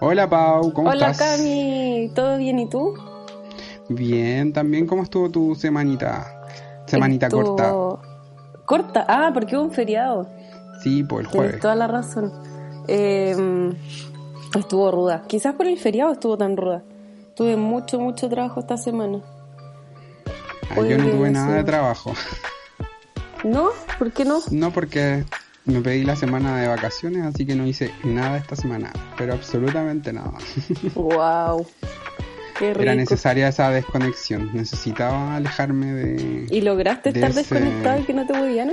Hola Pau, ¿cómo Hola estás? Cami, ¿todo bien y tú? Bien, también, ¿cómo estuvo tu semanita? Semanita Estuvo- corta. Corta, ah, porque hubo un feriado. Sí, por el Tienes jueves. toda la razón. Eh, estuvo ruda. Quizás por el feriado estuvo tan ruda. Tuve mucho, mucho trabajo esta semana. Ah, yo no tuve nada de trabajo. ¿No? ¿Por qué no? No porque me pedí la semana de vacaciones, así que no hice nada esta semana. Pero absolutamente nada. wow. Qué rico. Era necesaria esa desconexión. Necesitaba alejarme de... ¿Y lograste de estar ese- desconectado y que no te volvían?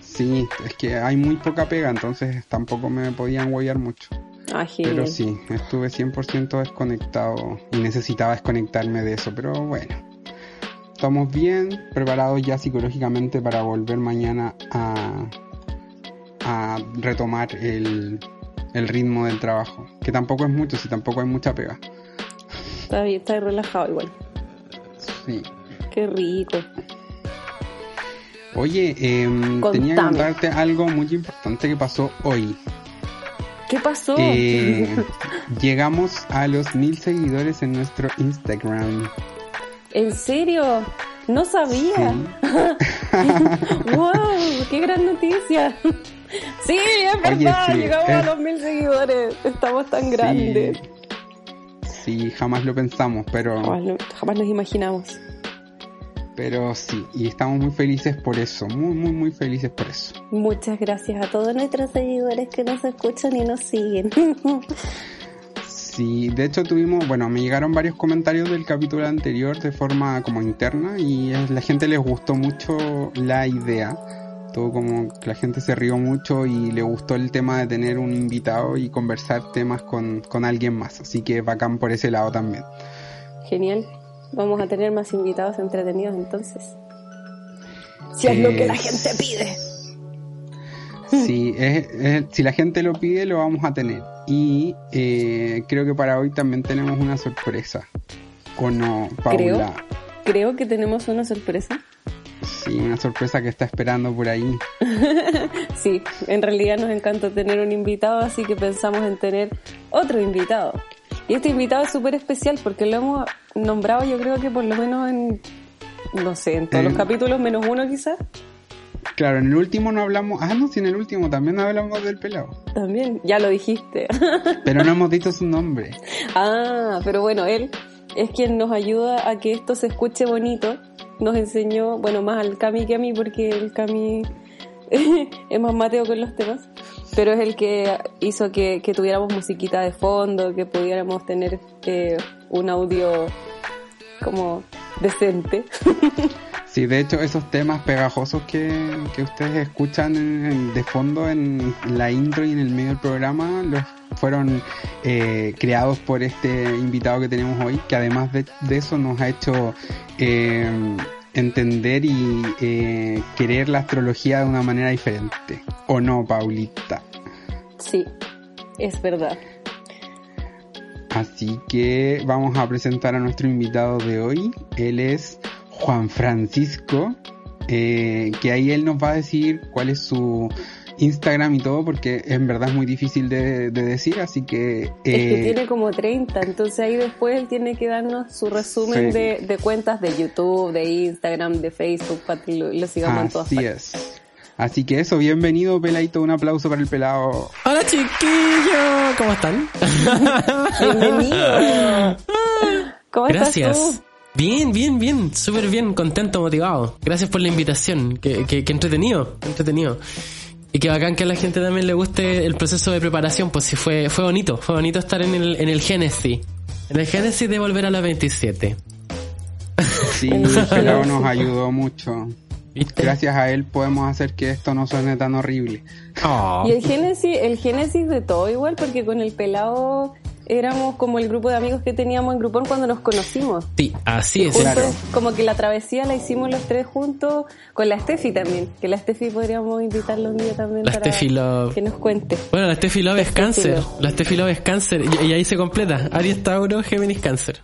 Sí, es que hay muy poca pega, entonces tampoco me podían huellar mucho. Ah. Pero sí, estuve 100% desconectado y necesitaba desconectarme de eso, pero bueno. Estamos bien, preparados ya psicológicamente para volver mañana a, a retomar el, el ritmo del trabajo. Que tampoco es mucho, si tampoco hay mucha pega. Está bien, está relajado igual. Sí. Qué rico. Oye, em, tenía que contarte algo muy importante que pasó hoy. ¿Qué pasó? Eh, llegamos a los mil seguidores en nuestro Instagram. ¿En serio? No sabía. ¡Wow! ¡Qué gran noticia! Sí, es verdad, sí, llegamos a es- los mil seguidores. Estamos tan grandes. Sí, jamás lo pensamos, pero, Jamás, lo- jamás nos imaginamos. pero sí, y estamos muy felices por eso, muy, muy, muy felices por eso. Muchas gracias a todos nuestros seguidores que nos escuchan y nos siguen. Sí, de hecho tuvimos, bueno, me llegaron varios comentarios del capítulo anterior de forma como interna y la gente les gustó mucho la idea. Como que la gente se rió mucho y le gustó el tema de tener un invitado y conversar temas con, con alguien más. Así que bacán por ese lado también. Genial. Vamos a tener más invitados entretenidos entonces. Si es lo que la gente pide. Sí, es- es- si la gente lo pide, lo vamos a tener. Y eh, creo que para hoy también tenemos una sorpresa. ¿O no, Paula? Creo que tenemos una sorpresa. Sí, una sorpresa que está esperando por ahí. Sí, en realidad nos encanta tener un invitado, así que pensamos en tener otro invitado. Y este invitado es súper especial porque lo hemos nombrado yo creo que por lo menos en, no sé, en todos Eh. los capítulos, menos uno quizás. Claro, en el último no hablamos. Ah, no, sí, en el último también hablamos del pelado. También, ya lo dijiste. Pero no hemos dicho su nombre. ah, pero bueno, él es quien nos ayuda a que esto se escuche bonito. Nos enseñó, bueno, más al Cami que a mí porque el Cami es más mateo con los temas. Pero es el que hizo que, que tuviéramos musiquita de fondo, que pudiéramos tener eh, un audio como decente. Sí, de hecho, esos temas pegajosos que, que ustedes escuchan en- en- de fondo en la intro y en el medio del programa, los fueron eh, creados por este invitado que tenemos hoy, que además de, de eso nos ha hecho eh, entender y eh, querer la astrología de una manera diferente. ¿O no, Paulita? Sí, es verdad. Así que vamos a presentar a nuestro invitado de hoy. Él es Juan Francisco, eh, que ahí él nos va a decir cuál es su Instagram y todo, porque en verdad es muy difícil de, de decir, así que... Es que eh, tiene como 30, entonces ahí después él tiene que darnos su resumen Sí. de, de cuentas de YouTube, de Instagram, de Facebook, para que lo, lo sigamos en todas Así partes. es. Así que eso, bienvenido Peladito, un aplauso para el pelado. Hola chiquillos, ¿cómo están? Bienvenido. ¿Cómo Gracias. estás tú? Bien, bien, bien, súper bien, contento, motivado. Gracias por la invitación, que, que, que entretenido, que entretenido. Y que bacán que a la gente también le guste el proceso de preparación, pues sí, fue, fue bonito, fue bonito estar en el, en el Génesis. En el Génesis de volver a la 27. Sí, el pelado nos ayudó mucho. ¿Viste? Gracias a él podemos hacer que esto no suene tan horrible. Oh. Y el génesis, el génesis de todo igual, porque con el pelado éramos como el grupo de amigos que teníamos en Grupón cuando nos conocimos. Sí, así es. Claro. como que la travesía la hicimos los tres juntos con la Steffi también, que la Steffi podríamos invitarla un día también La para Steffi Love. que nos cuente. Bueno, la Steffi Love es cáncer. Love. La Steffi Love es cáncer. Y, y ahí se completa. Aries, Tauro, Géminis, cáncer.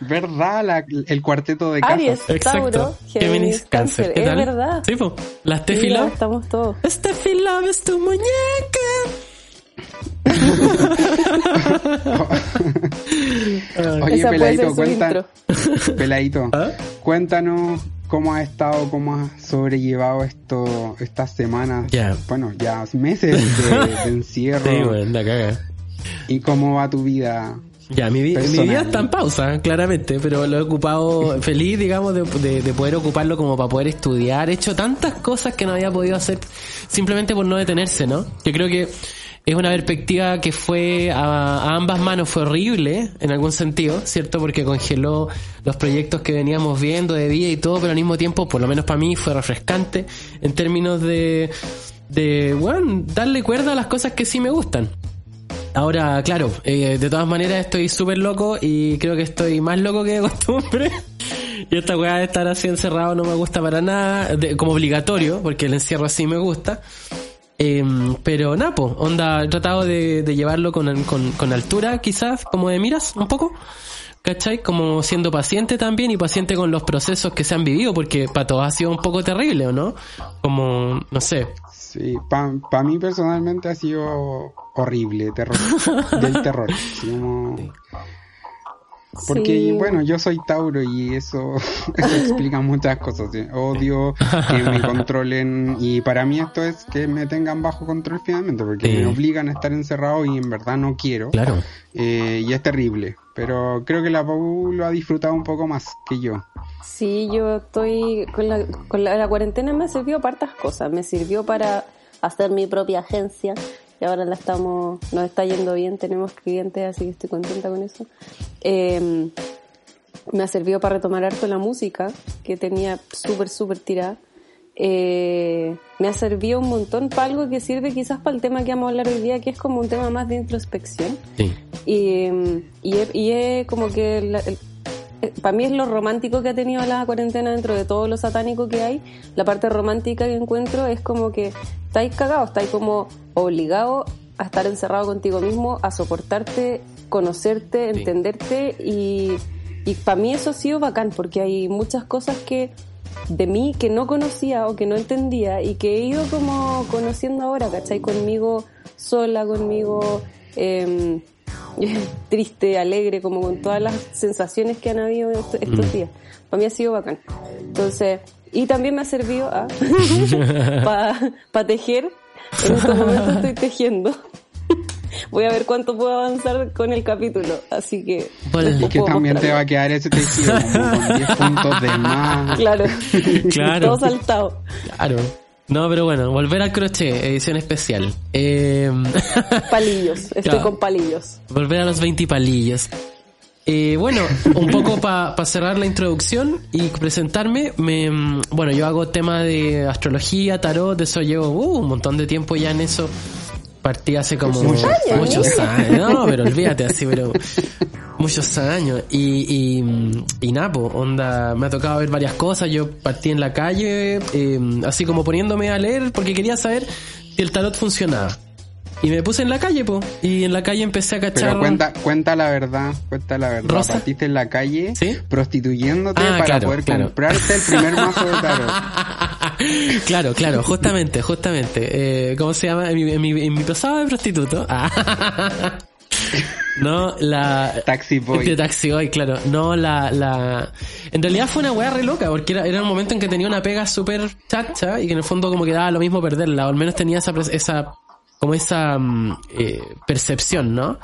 ¿Verdad? La- el cuarteto de casas. Aries, Exacto. Tauro, Géminis, Cáncer. ¿Qué Es tal? verdad. Sí, po. La Steffi Love. estamos todos. Steffi Love es tu muñeca. Oye, Peladito, cuenta. Peladito, ¿Ah? cuéntanos cómo has estado, cómo has sobrellevado esto, estas semanas, Ya. bueno, ya meses de, de encierro Sí, weón, la caga. y cómo va tu vida. Ya, mi, vi- mi Personal. vida está en pausa, claramente, pero lo he ocupado feliz, digamos, de, de- de poder ocuparlo como para poder estudiar. He hecho tantas cosas que no había podido hacer simplemente por no detenerse, ¿no? Yo creo que es una perspectiva que fue a, a ambas manos, fue horrible en algún sentido, ¿cierto? Porque congeló los proyectos que veníamos viendo de vida y todo, pero al mismo tiempo, por lo menos para mí, fue refrescante en términos de, de, bueno, darle cuerda a las cosas que sí me gustan. Ahora, claro, eh, de todas maneras estoy súper loco y creo que estoy más loco que de costumbre. Y esta weá de estar así encerrado no me gusta para nada, de- como obligatorio, porque el encierro así me gusta. Em, pero Napo, onda, he tratado de, de llevarlo con, con, con altura, quizás, como de miras, un poco. ¿Cachai? Como siendo paciente también y paciente con los procesos que se han vivido, porque para todos ha sido un poco terrible, ¿o no? Como, no sé, Sí, para mí personalmente ha sido horrible, terror, del terror. Porque, Sí. bueno, yo soy Tauro y eso, eso explica muchas cosas. Odio que me controlen y para mí esto es que me tengan bajo control finalmente, porque Sí. me obligan a estar encerrado y en verdad no quiero. claro. Eh, y es terrible, pero creo que la Pau lo ha disfrutado un poco más que yo. Sí, yo estoy con la, con la, la cuarentena me sirvió para hartas cosas. Me sirvió para hacer mi propia agencia y ahora la estamos, nos está yendo bien, tenemos clientes, así que estoy contenta con eso. Eh, me ha servido para retomar harto la música que tenía súper, súper tirada. Eh, me ha servido un montón para algo que sirve quizás para el tema que vamos a hablar hoy día, que es como un tema más de introspección. Sí. Y, mm, y, es como que la- el- para mí es lo romántico que ha tenido la cuarentena dentro de todo lo satánico que hay. La parte romántica que encuentro es como que estáis cagados, estáis como obligados a estar encerrado contigo mismo, a soportarte, conocerte, entenderte y, y para mí eso ha sido bacán porque hay muchas cosas que de mí que no conocía o que no entendía y que he ido como conociendo ahora, ¿cachai? Conmigo sola, conmigo em, triste, alegre, como con todas las sensaciones que han habido est- estos Mm. días. Para mí ha sido bacán. Entonces, y también me ha servido para tejer. En estos momentos estoy tejiendo. Voy a ver cuánto puedo avanzar con el capítulo, así que... Vale. Y que también te va a quedar ese tejido con 10 puntos de más. Claro, Claro. todo saltado. Claro. No, pero bueno, volver al crochet, edición especial. Eh, Palillos, estoy Claro. con palillos. volver a los 20 palillos. Eh, bueno, un poco para cerrar la introducción y presentarme, me, mm, bueno, yo hago tema de astrología, tarot, de eso llevo uh, un montón de tiempo ya en eso. Partí hace como Muchos años. muchos años. No, pero olvídate así, pero muchos años. Y, y, y nada, po, onda, me ha tocado ver varias cosas. Yo partí en la calle, eh, así como poniéndome a leer porque quería saber si el tarot funcionaba. Y me puse en la calle, po. Y en la calle empecé a cachar. Pero cuenta, cuenta la verdad, cuenta la verdad. Rosa. Partiste en la calle ¿Sí? prostituyéndote Ah, para claro, poder claro. comprarte el primer mazo de tarot. claro, claro, justamente, justamente. Eh, ¿Cómo se llama? En mi, en mi, en mi pasado de prostituto. Ah. no, la... Taxi De Boy. Taxi Boy, claro. No, la, la... En realidad fue una weá re loca, porque era, era un momento en que tenía una pega súper chacha y que en el fondo como que daba lo mismo perderla, o al menos tenía esa, esa como esa mm, eh, percepción, ¿no?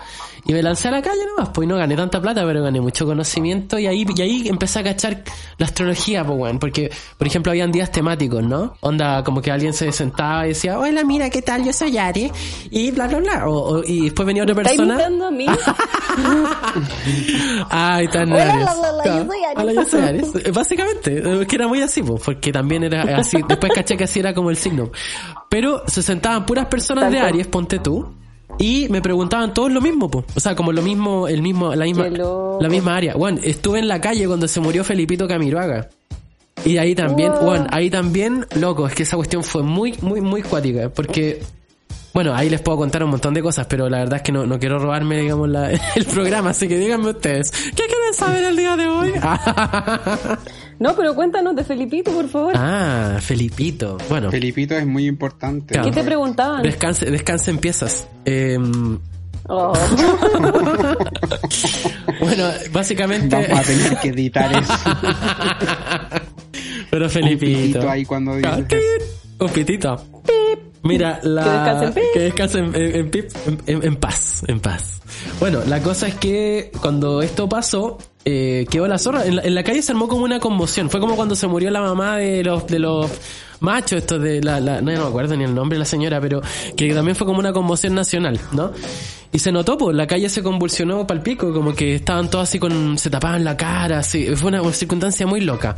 Y me lancé a la calle nomás, pues no gané tanta plata, pero gané mucho conocimiento y ahí, y ahí empecé a cachar la astrología, pues weón, porque, por ejemplo, habían días temáticos, ¿no? Onda, como que alguien se sentaba y decía, hola, mira, ¿qué tal? Yo soy Aries, y bla, bla, bla, o, o- y después venía otra ¿Estás persona. imitando a mí? Ay, tan Hola, Aries. la, la, la, yo soy Aries. Hola, yo soy Aries. Básicamente, es que era muy así, pues, porque también era así. Después caché que así era como el signo. Pero se sentaban puras personas de. Aries, ponte tú. Y me preguntaban todos lo mismo, pues. O sea, como lo mismo, el mismo, la misma, la misma área. Bueno, estuve en la calle cuando se murió Felipito Camiroaga. Y ahí también, Wow. bueno, ahí también, loco, es que esa cuestión fue muy, muy, muy cuática. Porque, bueno, ahí les puedo contar un montón de cosas, pero la verdad es que no, no quiero robarme, digamos, la- el programa, así que díganme ustedes, ¿qué quieren saber el día de hoy? No, pero cuéntanos de Felipito, por favor. ah, Felipito. Bueno, Felipito es muy importante. Claro. ¿Qué te preguntaban? descanse, descanse en piezas. Em, Oh. Bueno, básicamente. Vamos a tener que editar eso. Pero Un Felipito. pitito ahí cuando dices Ah, Un pitito. Mira, la... Que descanse en en, paz, en paz. Bueno, la cosa es que cuando esto pasó, eh, quedó la zorra. En la, en la calle se armó como una conmoción. Fue como cuando se murió la mamá de los, de los machos, estos de la, la- no, no me acuerdo ni el nombre de la señora, pero que también fue como una conmoción nacional, ¿no? Y se notó, pues, la calle se convulsionó pal pico, como que estaban todos así con, se tapaban la cara, así, fue una circunstancia muy loca.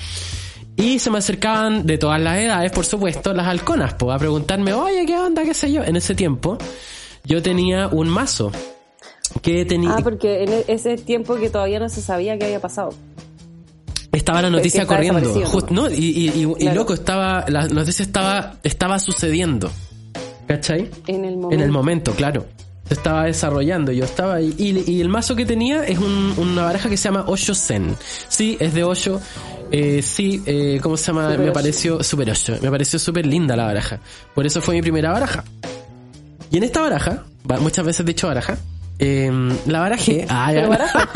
Y se me acercaban de todas las edades, por supuesto, las halconas, pues, a preguntarme, oye, ¿qué onda? ¿Qué sé yo? En ese tiempo, yo tenía un mazo que tenía, Ah, porque en e- ese tiempo que todavía no se sabía qué había pasado. estaba la noticia que corriendo. Just- no, y, y, y- y Claro. loco, estaba, la noticia estaba, estaba sucediendo. ¿Cachai? En el momento. En el momento, claro. Estaba desarrollando, yo estaba ahí. Y, y el mazo que tenía es un- una baraja que se llama Osho Zen. Sí, es de Osho. Eh, sí, eh, ¿cómo se llama? Super me pareció super Osho. Me pareció súper linda la baraja. Por eso fue mi primera baraja. Y en esta baraja, ba- muchas veces dicho baraja, eh, la barajé. Ah, ya. Pero baraja.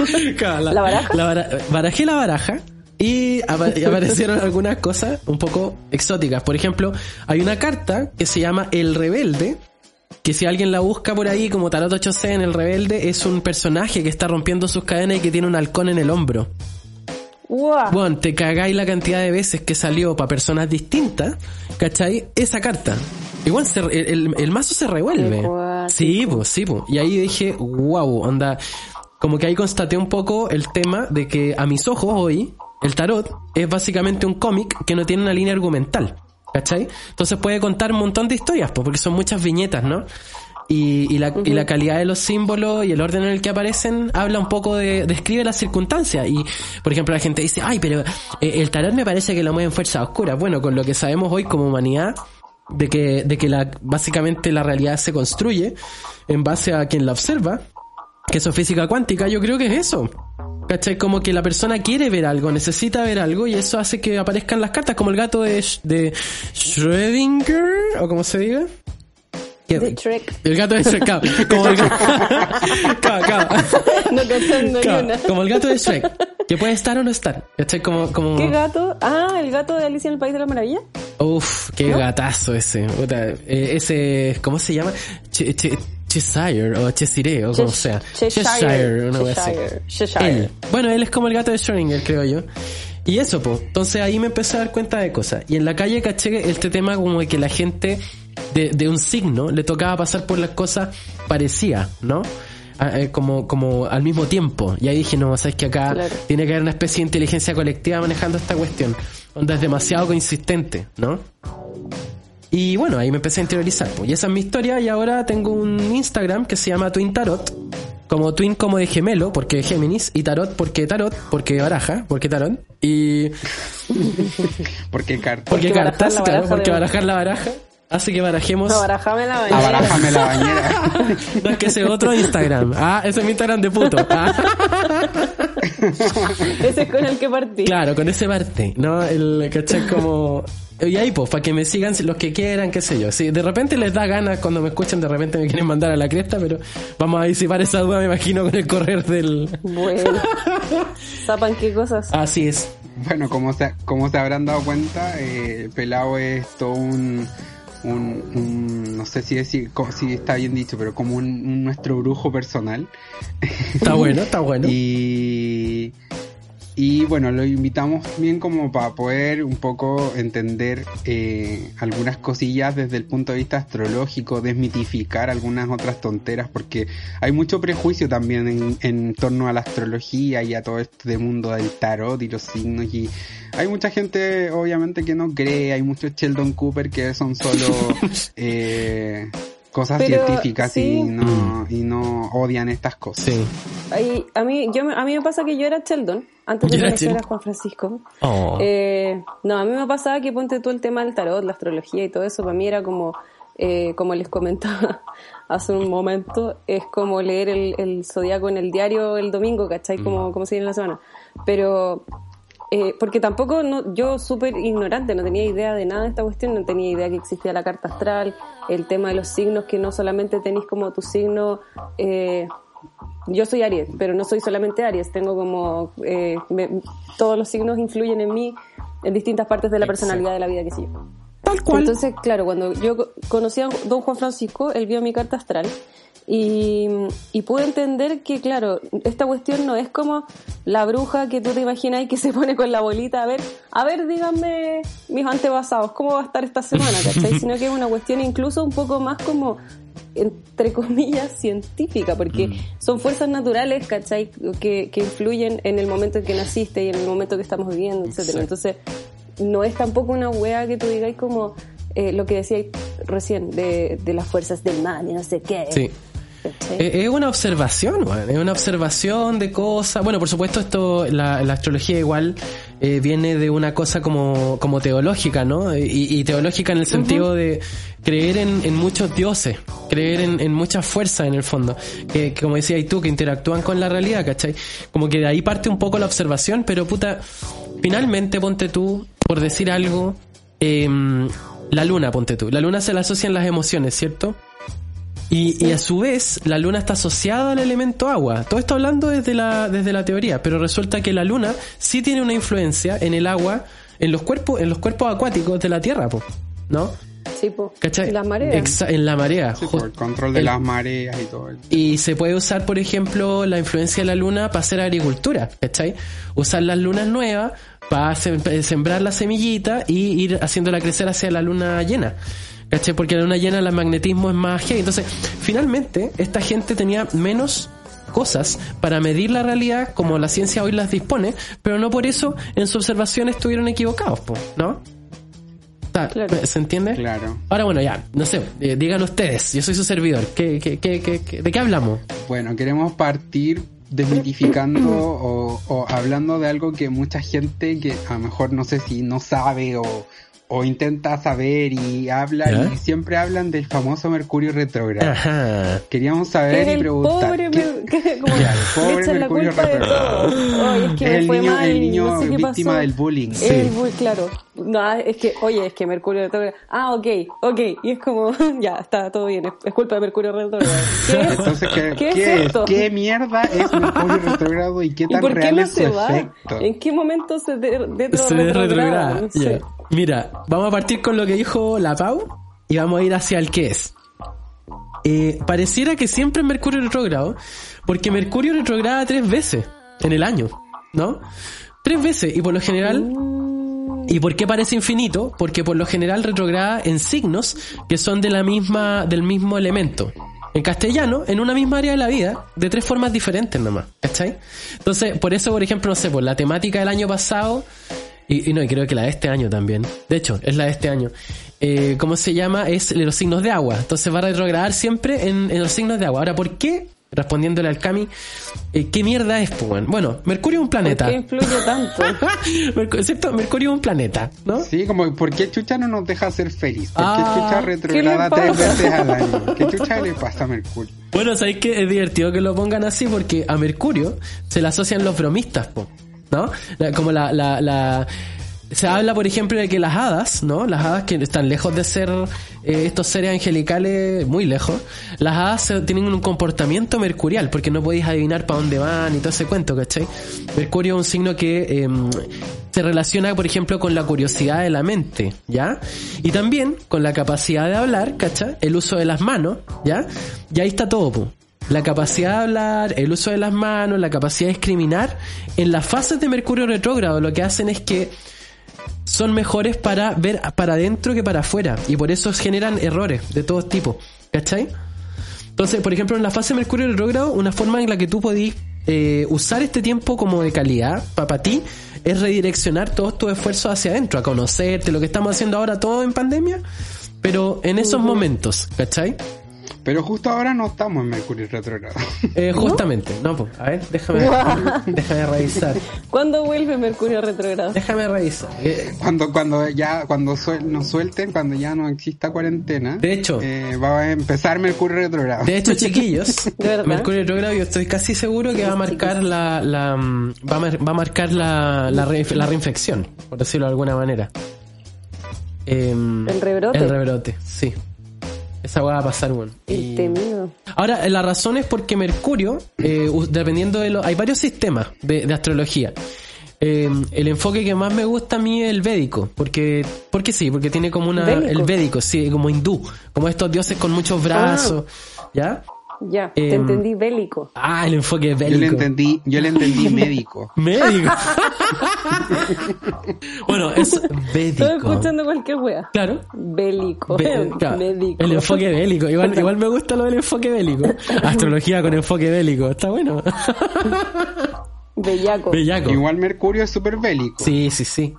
¿La baraja? la bara- barajé la baraja y aparecieron algunas cosas un poco exóticas. Por ejemplo, hay una carta que se llama El Rebelde. Que si alguien la busca por ahí como Tarot 8C en El Rebelde, es un personaje que está rompiendo sus cadenas y que tiene un halcón en el hombro. ¡Guau! Bueno, te cagáis la cantidad de veces que salió para personas distintas, ¿cachai? Esa carta. Igual se- el, el- el mazo se revuelve. Sí, pues, sí, pues. Y ahí dije, wow, onda. Como que ahí constaté un poco el tema de que a mis ojos hoy, el tarot es básicamente un cómic que no tiene una línea argumental. ¿Cachai? Entonces puede contar un montón de historias, pues, porque son muchas viñetas, ¿no? Y, y, la, y la calidad de los símbolos y el orden en el que aparecen habla un poco de, describe las circunstancias. Y, por ejemplo, la gente dice, ay, pero eh, el tarot me parece que lo mueven fuerzas oscuras. Bueno, con lo que sabemos hoy como humanidad, de que, de que la, básicamente la realidad se construye en base a quien la observa, que eso es física cuántica, yo creo que es eso. ¿Cachai? Como que la persona quiere ver algo, necesita ver algo y eso hace que aparezcan las cartas, como el gato de, de Schrödinger, o como se diga. Que- De Shrek. el gato de Shrek, claro, como el gato, Claro, claro. No una. como el gato de Shrek, que puede estar o no estar. ¿Cachai? Como, como... ¿Qué gato? Ah, el gato de Alicia en el País de la Maravilla. Uf, qué ¿No? gatazo ese. Puta, eh, ese, ¿cómo se llama? Ch- Ch- Cheshire o Cheshire o como sea. Cheshire. una wea así. Cheshire. Cheshire. Él. Bueno, él es como el gato de Schrödinger, creo yo. Y eso, pues. Entonces ahí me empecé a dar cuenta de cosas. Y en la calle caché este tema como de que la gente de, de un signo le tocaba pasar por las cosas parecía, ¿no? Eh, como, como al mismo tiempo. Y ahí dije, no, sabes que acá Claro. tiene que haber una especie de inteligencia colectiva manejando esta cuestión. Onda es demasiado consistente, ¿no? Y bueno, ahí me empecé a interiorizar. pues. Y esa es mi historia y ahora tengo un Instagram que se llama Twin Tarot. Como Twin como de gemelo, porque Géminis, y Tarot porque Tarot, porque baraja, porque Tarot, y Porque carta. porque, cartas, la claro, porque barajar la baraja. Hace que barajemos. No, barajame la bañera. Abarájame la bañera. No, es que ese es otro Instagram. Ah, ese es mi Instagram de puto. Ah. Ese es con el que partí. Claro, con ese parte, ¿no? El, ¿cachai? Como... Y ahí, pues, para que me sigan los que quieran, qué sé yo. Si de repente les da ganas cuando me escuchan, de repente me quieren mandar a la cresta, pero vamos a disipar esa duda, me imagino, con el correr del... Bueno. ¿Sapan qué cosas? Así es. Bueno, como se, como se habrán dado cuenta, eh, Pelao es todo un, un, un- no sé si decir, si está bien dicho, pero como un, un nuestro brujo personal. Está bueno, está bueno. Y, y bueno, lo invitamos bien como para poder un poco entender eh, algunas cosillas desde el punto de vista astrológico, desmitificar algunas otras tonteras, porque hay mucho prejuicio también en, en torno a la astrología y a todo este mundo del tarot y los signos. Y hay mucha gente obviamente que no cree, hay muchos Sheldon Cooper que son solo eh, cosas Pero, científicas y no y no odian estas cosas. Sí. Ahí, a, mí, yo, a mí me pasa que yo era Sheldon, antes de Yo era conocer a. Juan Francisco. Oh. Eh, no, a mí me pasaba que ponte tú el tema del tarot, la astrología y todo eso, para mí era como, eh, como les comentaba hace un momento, es como leer el, el zodiaco en el diario el domingo, ¿cachai? Como, como se en la semana. Pero, eh, porque tampoco no, yo súper ignorante, no tenía idea de nada de esta cuestión, no tenía idea que existía la carta astral, el tema de los signos, que no solamente tenéis como tu signo, eh, yo soy Aries, pero no soy solamente Aries, tengo como, eh, me- todos los signos influyen en mí en distintas partes de la personalidad de la vida que sí yo. Tal cual. Entonces, claro, cuando yo co- conocí a don Juan Francisco, él vio mi carta astral y, y pude entender que, claro, esta cuestión no es como la bruja que tú te imaginas y que se pone con la bolita a ver, a ver, díganme mis antepasados, ¿cómo va a estar esta semana? ¿cachai? Sino que es una cuestión incluso un poco más como entre comillas, científica, porque Mm. son fuerzas naturales, ¿cachai? Que, que influyen en el momento en que naciste y en el momento que estamos viviendo, etcétera. Entonces, no es tampoco una wea que tú digáis como eh, lo que decíais recién, de, de las fuerzas del mal y no sé qué. Sí. Eh, Es una observación, es una observación de cosas. Bueno, por supuesto, esto, la, la astrología igual eh, viene de una cosa como, como teológica, ¿no? Y, y teológica en el sentido de creer en, en muchos dioses, creer en, en muchas fuerzas en el fondo, que, que como decías tú, que interactúan con la realidad, ¿cachai? Como que de ahí parte un poco la observación, pero puta, finalmente ponte tú, por decir algo, em, la luna, ponte tú. La luna se la asocian las emociones, ¿cierto? Y, y a su vez, la luna está asociada al elemento agua. Todo esto hablando desde la, desde la teoría, pero resulta que la luna sí tiene una influencia en el agua, en los cuerpos, en los cuerpos acuáticos de la Tierra, po, ¿no? Sí, po. ¿Cachai? Mareas. Exa- en la marea. Sí, por el control de el- las mareas y todo. y se puede usar, por ejemplo, la influencia de la luna para hacer agricultura, ¿cachai? Usar las lunas nuevas para sem- sembrar la semillita y ir haciéndola crecer hacia la luna llena. ¿Cachai? Porque la luna llena el magnetismo es más heavy. Entonces, finalmente, esta gente tenía menos cosas para medir la realidad como la ciencia hoy las dispone, pero no por eso en su observación estuvieron equivocados, po, ¿no? Claro. ¿Se entiende? Claro. Ahora bueno, ya, no sé, eh, digan ustedes, yo soy su servidor, ¿qué, qué, qué, qué- qué- de qué hablamos? Bueno, queremos partir desmitificando o, o hablando de algo que mucha gente que a lo mejor no sé si no sabe o, o intenta saber y habla ¿Ya? y siempre hablan del famoso Mercurio retrógrado. Queríamos Que saber y preguntar. pobre, ¿qué- que como Ya, el pobre Mercurio retrógrado. es que el niño- mal, el niño no sé qué víctima del bullying. Sí. El claro. No, es que, oye, es que Mercurio retrógrado. Ah, ok, ok. Y es como, ya, está todo bien. Es, es culpa de Mercurio retrógrado. ¿Qué es? Entonces, ¿qué, ¿Qué es qué es? esto? ¿Qué mierda es Mercurio retrógrado y qué ¿Y tan por qué real no es su se va? efecto? ¿En qué momento se de, de Se retrograda? retrograda. No sé. Ya. Mira, vamos a partir con lo que dijo la Pau y vamos a ir hacia el que es. Eh, pareciera que siempre es Mercurio retrógrado, porque Mercurio retrograda tres veces en el año, ¿no? Tres veces, y por lo general ¿Y por qué parece infinito? Porque por lo general retrograda en signos que son de la misma, del mismo elemento. En castellano, en una misma área de la vida, de tres formas diferentes nomás, ¿cachai? Entonces, por eso, por ejemplo, no sé, por la temática del año pasado, y, y no, y creo que la de este año también, de hecho, es la de este año, eh, ¿cómo se llama? Es los signos de agua. Entonces va a retrogradar siempre en, en los signos de agua. Ahora, ¿por qué? Respondiéndole al Cami, eh, ¿qué mierda es, pues, weón? Bueno, Mercurio es un ¿Por planeta. qué influye tanto? Mercu- ¿Cierto? Mercurio es un planeta, ¿no? Sí, como, ¿por qué Chucha no nos deja ser feliz? ¿Por qué Ah, Chucha retrograda ¿qué le tres pasa? veces al año? ¿Qué Chucha le pasa a Mercurio? Bueno, sabéis que es divertido que lo pongan así porque a Mercurio se le asocian los bromistas, po, ¿no? Como la, la, la- se habla, por ejemplo, de que las hadas, ¿no? Las hadas que están lejos de ser eh, estos seres angelicales, muy lejos, las hadas tienen un comportamiento mercurial, porque no podéis adivinar para dónde van y todo ese cuento, ¿cachai? Mercurio es un signo que em, se relaciona, por ejemplo, con la curiosidad de la mente, ¿ya? Y también con la capacidad de hablar, ¿cachai? El uso de las manos, ¿ya? Y ahí está todo. La capacidad de hablar, el uso de las manos, la capacidad de discriminar, en las fases de Mercurio retrógrado lo que hacen es que son mejores para ver para adentro que para afuera y por eso generan errores de todo tipo, ¿cachai? Entonces, por ejemplo, en la fase de Mercurio retrógrado, una forma en la que tú podís eh, usar este tiempo como de calidad para ti es redireccionar todos tus esfuerzos hacia adentro, a conocerte, lo que estamos haciendo ahora todo en pandemia, pero en esos momentos, ¿cachai? Pero justo ahora no estamos en Mercurio retrógrado. Eh, justamente, no, pues, a ver, déjame, déjame revisar, ¿Cuándo vuelve Mercurio retrógrado? déjame revisar. Eh, Cuando, cuando ya, cuando suel- nos suelten, cuando ya no exista cuarentena, De hecho. eh, va a empezar Mercurio retrógrado. De hecho, chiquillos? Mercurio retrógrado yo estoy casi seguro que va a marcar la, la mm, va, a, mar- va a marcar la, la, re- la reinfección, por decirlo de alguna manera. Em, El rebrote. El rebrote, sí. Esa va a pasar, bueno. El temido. Ahora, la razón es porque Mercurio, eh, dependiendo de lo... Hay varios sistemas de, de astrología. Eh, el enfoque que más me gusta a mí es el védico, porque, porque sí, porque tiene como una... ¿Védico? El védico, sí, como hindú, como estos dioses con muchos brazos, ¿ya? Ya, te Em, entendí bélico. Ah, el enfoque Yo le bélico. entendí, yo le entendí médico. Médico. bueno, es Estoy védico. escuchando cualquier wea. Claro. Bélico. Claro, Médico. El enfoque bélico. Igual, igual me gusta lo del enfoque bélico. Astrología con enfoque bélico. Está bueno. Bellaco. Bellaco. Igual Mercurio es súper bélico. Sí, sí, sí.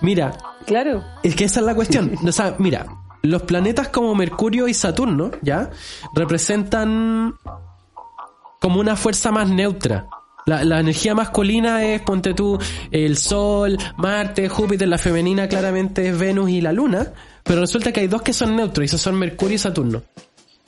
Mira, Claro. es que esa es la cuestión. O sea, mira, los planetas como Mercurio y Saturno, ¿ya? Representan como una fuerza más neutra. La, energía masculina es, ponte tú, el Sol, Marte, Júpiter, la femenina claramente es Venus y la Luna, pero resulta que hay dos que son neutros y esos son Mercurio y Saturno.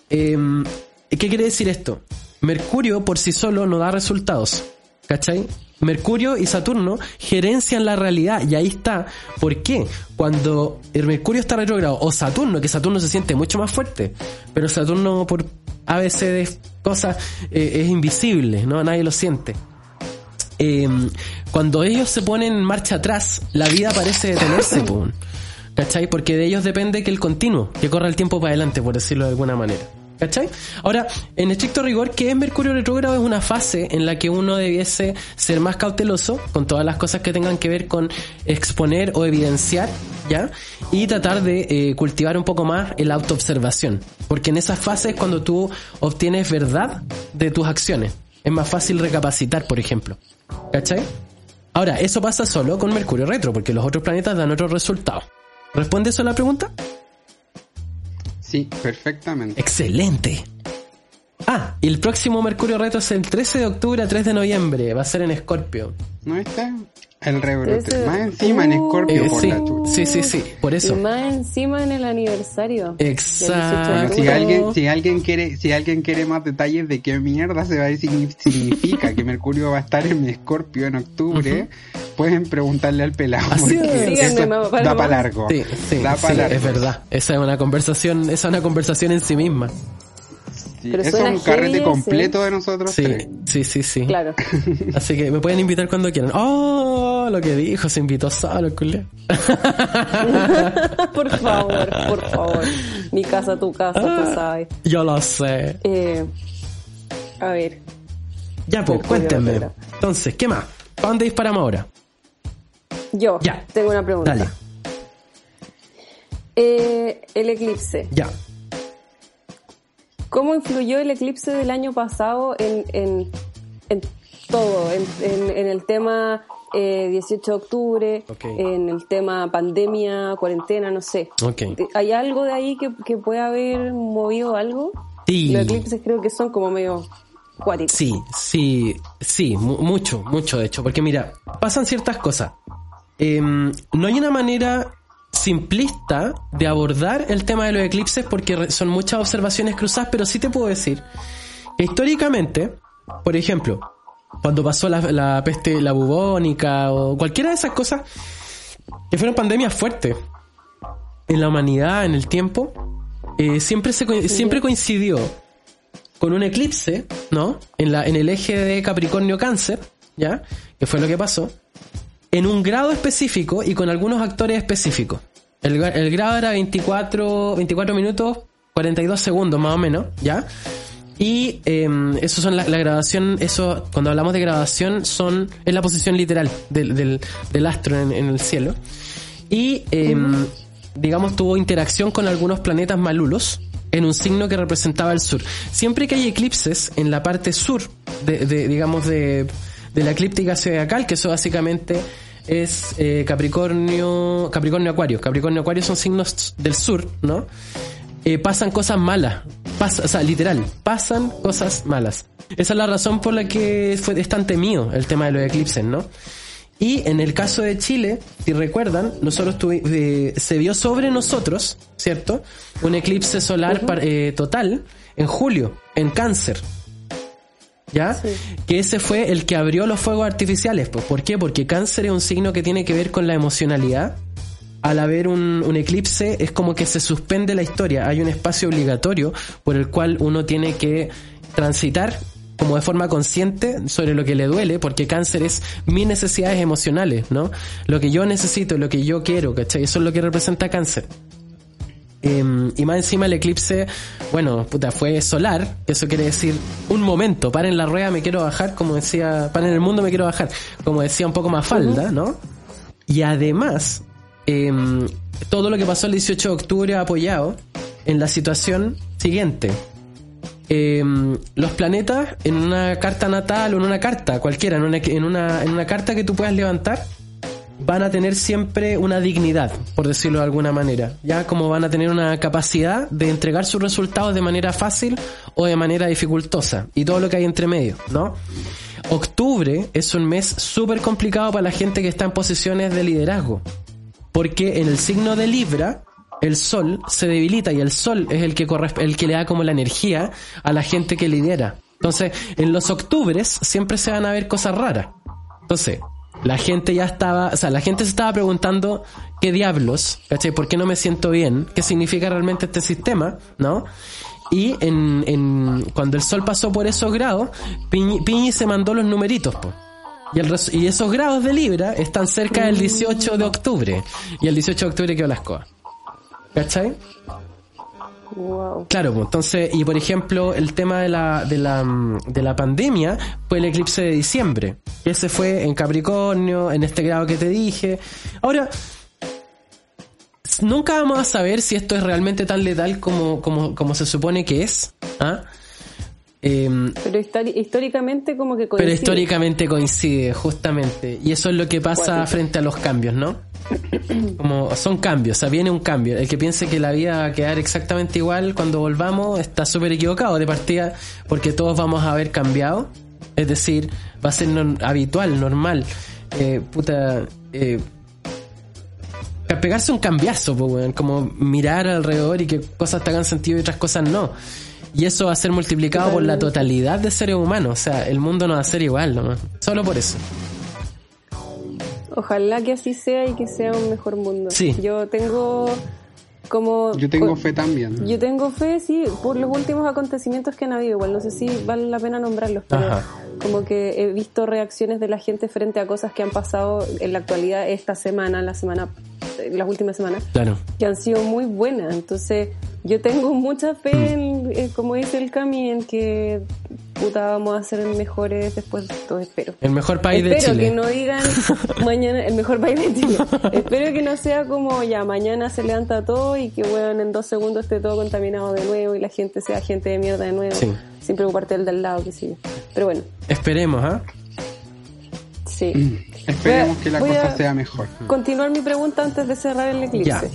Em, ¿Qué quiere decir esto? Mercurio por sí solo no da resultados, ¿cachai? Mercurio y Saturno gerencian la realidad y ahí está. ¿Por qué? Cuando el Mercurio está retrógrado o Saturno, que Saturno se siente mucho más fuerte, pero Saturno por a veces de cosas eh, es invisible, ¿no? Nadie lo siente. Eh, cuando ellos se ponen en marcha atrás, la vida parece detenerse, po. ¿cachai? Porque de ellos depende que el continuo, que corra el tiempo para adelante, por decirlo de alguna manera. ¿Cachai? Ahora, en estricto rigor, ¿qué es Mercurio retrógrado? Es una fase en la que uno debiese ser más cauteloso con todas las cosas que tengan que ver con exponer o evidenciar, ¿ya? Y tratar de eh, cultivar un poco más el autoobservación. Porque en esa fase es cuando tú obtienes verdad de tus acciones. Es más fácil recapacitar, por ejemplo. ¿Cachai? Ahora, eso pasa solo con Mercurio retro, porque los otros planetas dan otros resultados. ¿Responde eso a la pregunta? Sí, perfectamente. Excelente. Ah, y el próximo Mercurio retro es el 13 de octubre a 3 de noviembre. Va a ser en Escorpio. ¿No está? El rebrote. Ese- Más encima en Uh. Escorpio Eh, por sí, la sí, sí, sí, por Y eso. más encima en el aniversario. del 18 de Exacto. Bueno, si alguien, si alguien quiere, si alguien quiere más detalles de qué mierda se va a decir significa que Mercurio va a estar en Escorpio en octubre, pueden preguntarle al pelado. Así es. mamá, para da para largo. Sí, sí, da sí, largo. es verdad. Esa es una conversación, esa es una conversación en sí misma. Sí, Pero eso es un carrete completo de nosotros Sí, tres. sí, sí, sí. Claro. Así que me pueden invitar cuando quieran. Oh, lo que dijo, se invitó solo, culé. por favor, por favor. Mi casa, tu casa, Ah. tú sabes. Yo lo sé. Eh, a ver. Ya, pues, cuéntenme. Entonces, ¿qué más? ¿Para dónde disparamos ahora? Yo Ya. tengo una pregunta. Dale. Eh, el eclipse. Ya. ¿Cómo influyó el eclipse del año pasado en, en, en todo? En, el tema eh, 18 de octubre, en el tema pandemia, cuarentena, no sé. Ok. ¿Hay algo de ahí que, que pueda haber movido algo? Sí. Los eclipses creo que son como medio cuáticos. Sí, sí, sí, mu- mucho, mucho de hecho. Porque mira, pasan ciertas cosas. Em, no hay una manera simplista de abordar el tema de los eclipses porque son muchas observaciones cruzadas, pero sí te puedo decir que históricamente, por ejemplo, cuando pasó la, la peste, la bubónica o cualquiera de esas cosas que fueron pandemias fuertes en la humanidad, en el tiempo, eh, siempre, se, siempre coincidió con un eclipse, ¿no? En, la, en el eje de Capricornio-Cáncer, ¿ya? Que fue lo que pasó. En un grado específico y con algunos actores específicos. El, el grado era 24, 24 minutos, 42 segundos más o menos, ¿ya? Y eh, eso son la, la grabación, eso, cuando hablamos de grabación, son, es la posición literal del, del, del astro en, en el cielo. Y, eh, digamos, tuvo interacción con algunos planetas malulos en un signo que representaba el sur. Siempre que hay eclipses en la parte sur, de, de, digamos, de, de la eclíptica zodiacal, que eso básicamente es eh, Capricornio, Capricornio Acuario. Capricornio Acuario son signos del sur, ¿no? Eh, pasan cosas malas. Pasa, o sea, literal, pasan cosas malas. Esa es la razón por la que fue, es tan temido el tema de los eclipses, ¿no? Y en el caso de Chile, si recuerdan, nosotros tuvi- eh, se vio sobre nosotros, ¿cierto? Un eclipse solar eh, total en julio, en cáncer. ¿Ya? Sí. Que ese fue el que abrió los fuegos artificiales. Pues. ¿Por qué? Porque cáncer es un signo que tiene que ver con la emocionalidad. Al haber un, un eclipse es como que se suspende la historia. Hay un espacio obligatorio por el cual uno tiene que transitar como de forma consciente sobre lo que le duele, porque cáncer es mis necesidades emocionales, ¿no? Lo que yo necesito, lo que yo quiero, ¿cachai? Eso es lo que representa cáncer. Em, y más encima el eclipse, bueno, puta, fue solar, eso quiere decir un momento, para en la rueda me quiero bajar, como decía, para en el mundo me quiero bajar, como decía un poco más falda, ¿no? Y además, em, todo lo que pasó el 18 de octubre ha apoyado en la situación siguiente. Em, los planetas en una carta natal o en una carta cualquiera, en una, en una, en una carta que tú puedas levantar, van a tener siempre una dignidad, por decirlo de alguna manera. Ya como van a tener una capacidad de entregar sus resultados de manera fácil o de manera dificultosa. Y todo lo que hay entre medio, ¿no? Octubre es un mes súper complicado para la gente que está en posiciones de liderazgo. Porque en el signo de Libra, el sol se debilita y el sol es el que, el que le da como la energía a la gente que lidera. Entonces, en los octubres siempre se van a ver cosas raras. Entonces, la gente ya estaba, o sea, la gente se estaba preguntando qué diablos, ¿cachai? ¿Por qué no me siento bien? ¿Qué significa realmente este sistema? ¿No? Y en, en cuando el sol pasó por esos grados, Piñi, se mandó los numeritos, po. Y, el, y esos grados de Libra están cerca del 18 de octubre. Y el 18 de octubre quedó la escoba. ¿Cachai? Claro, pues, entonces, y por ejemplo, el tema de la, de la, de la pandemia fue el eclipse de diciembre. Ese fue en Capricornio, en este grado que te dije. Ahora, nunca vamos a saber si esto es realmente tan letal como, como, como se supone que es. ¿ah? Em, pero históricamente como que coincide. Pero históricamente coincide, justamente. Y eso es lo que pasa frente a los cambios, ¿no? Como son cambios, o sea, viene un cambio. El que piense que la vida va a quedar exactamente igual cuando volvamos está súper equivocado de partida porque todos vamos a haber cambiado. Es decir, va a ser habitual, normal. Eh, puta, eh, pegarse un cambiazo, como mirar alrededor y que cosas te hagan sentido y otras cosas no. Y eso va a ser multiplicado por la totalidad de seres humanos. O sea, el mundo no va a ser igual nomás. Solo por eso. Ojalá que así sea y que sea un mejor mundo. Sí. Yo tengo como... Yo tengo fe también. Yo tengo fe, sí, por los últimos acontecimientos que han habido. Igual no sé si vale la pena nombrarlos, pero como que he visto reacciones de la gente frente a cosas que han pasado en la actualidad esta semana, la semana, las últimas semanas. Claro. Que han sido muy buenas. Entonces yo tengo mucha fe en, eh, como dice el Cami, en que puta vamos a ser mejores después de todo, espero. El mejor país de Chile. Espero que no digan mañana, el mejor país de Chile. espero que no sea como ya mañana se levanta todo y que bueno, en dos segundos esté todo contaminado de nuevo y la gente sea gente de mierda de nuevo. Sin preocuparte del del lado, que sí. Pero bueno. Esperemos, ¿ah? Sí. Mm, esperemos que la cosa sea mejor. Continuar mi pregunta antes de cerrar el eclipse.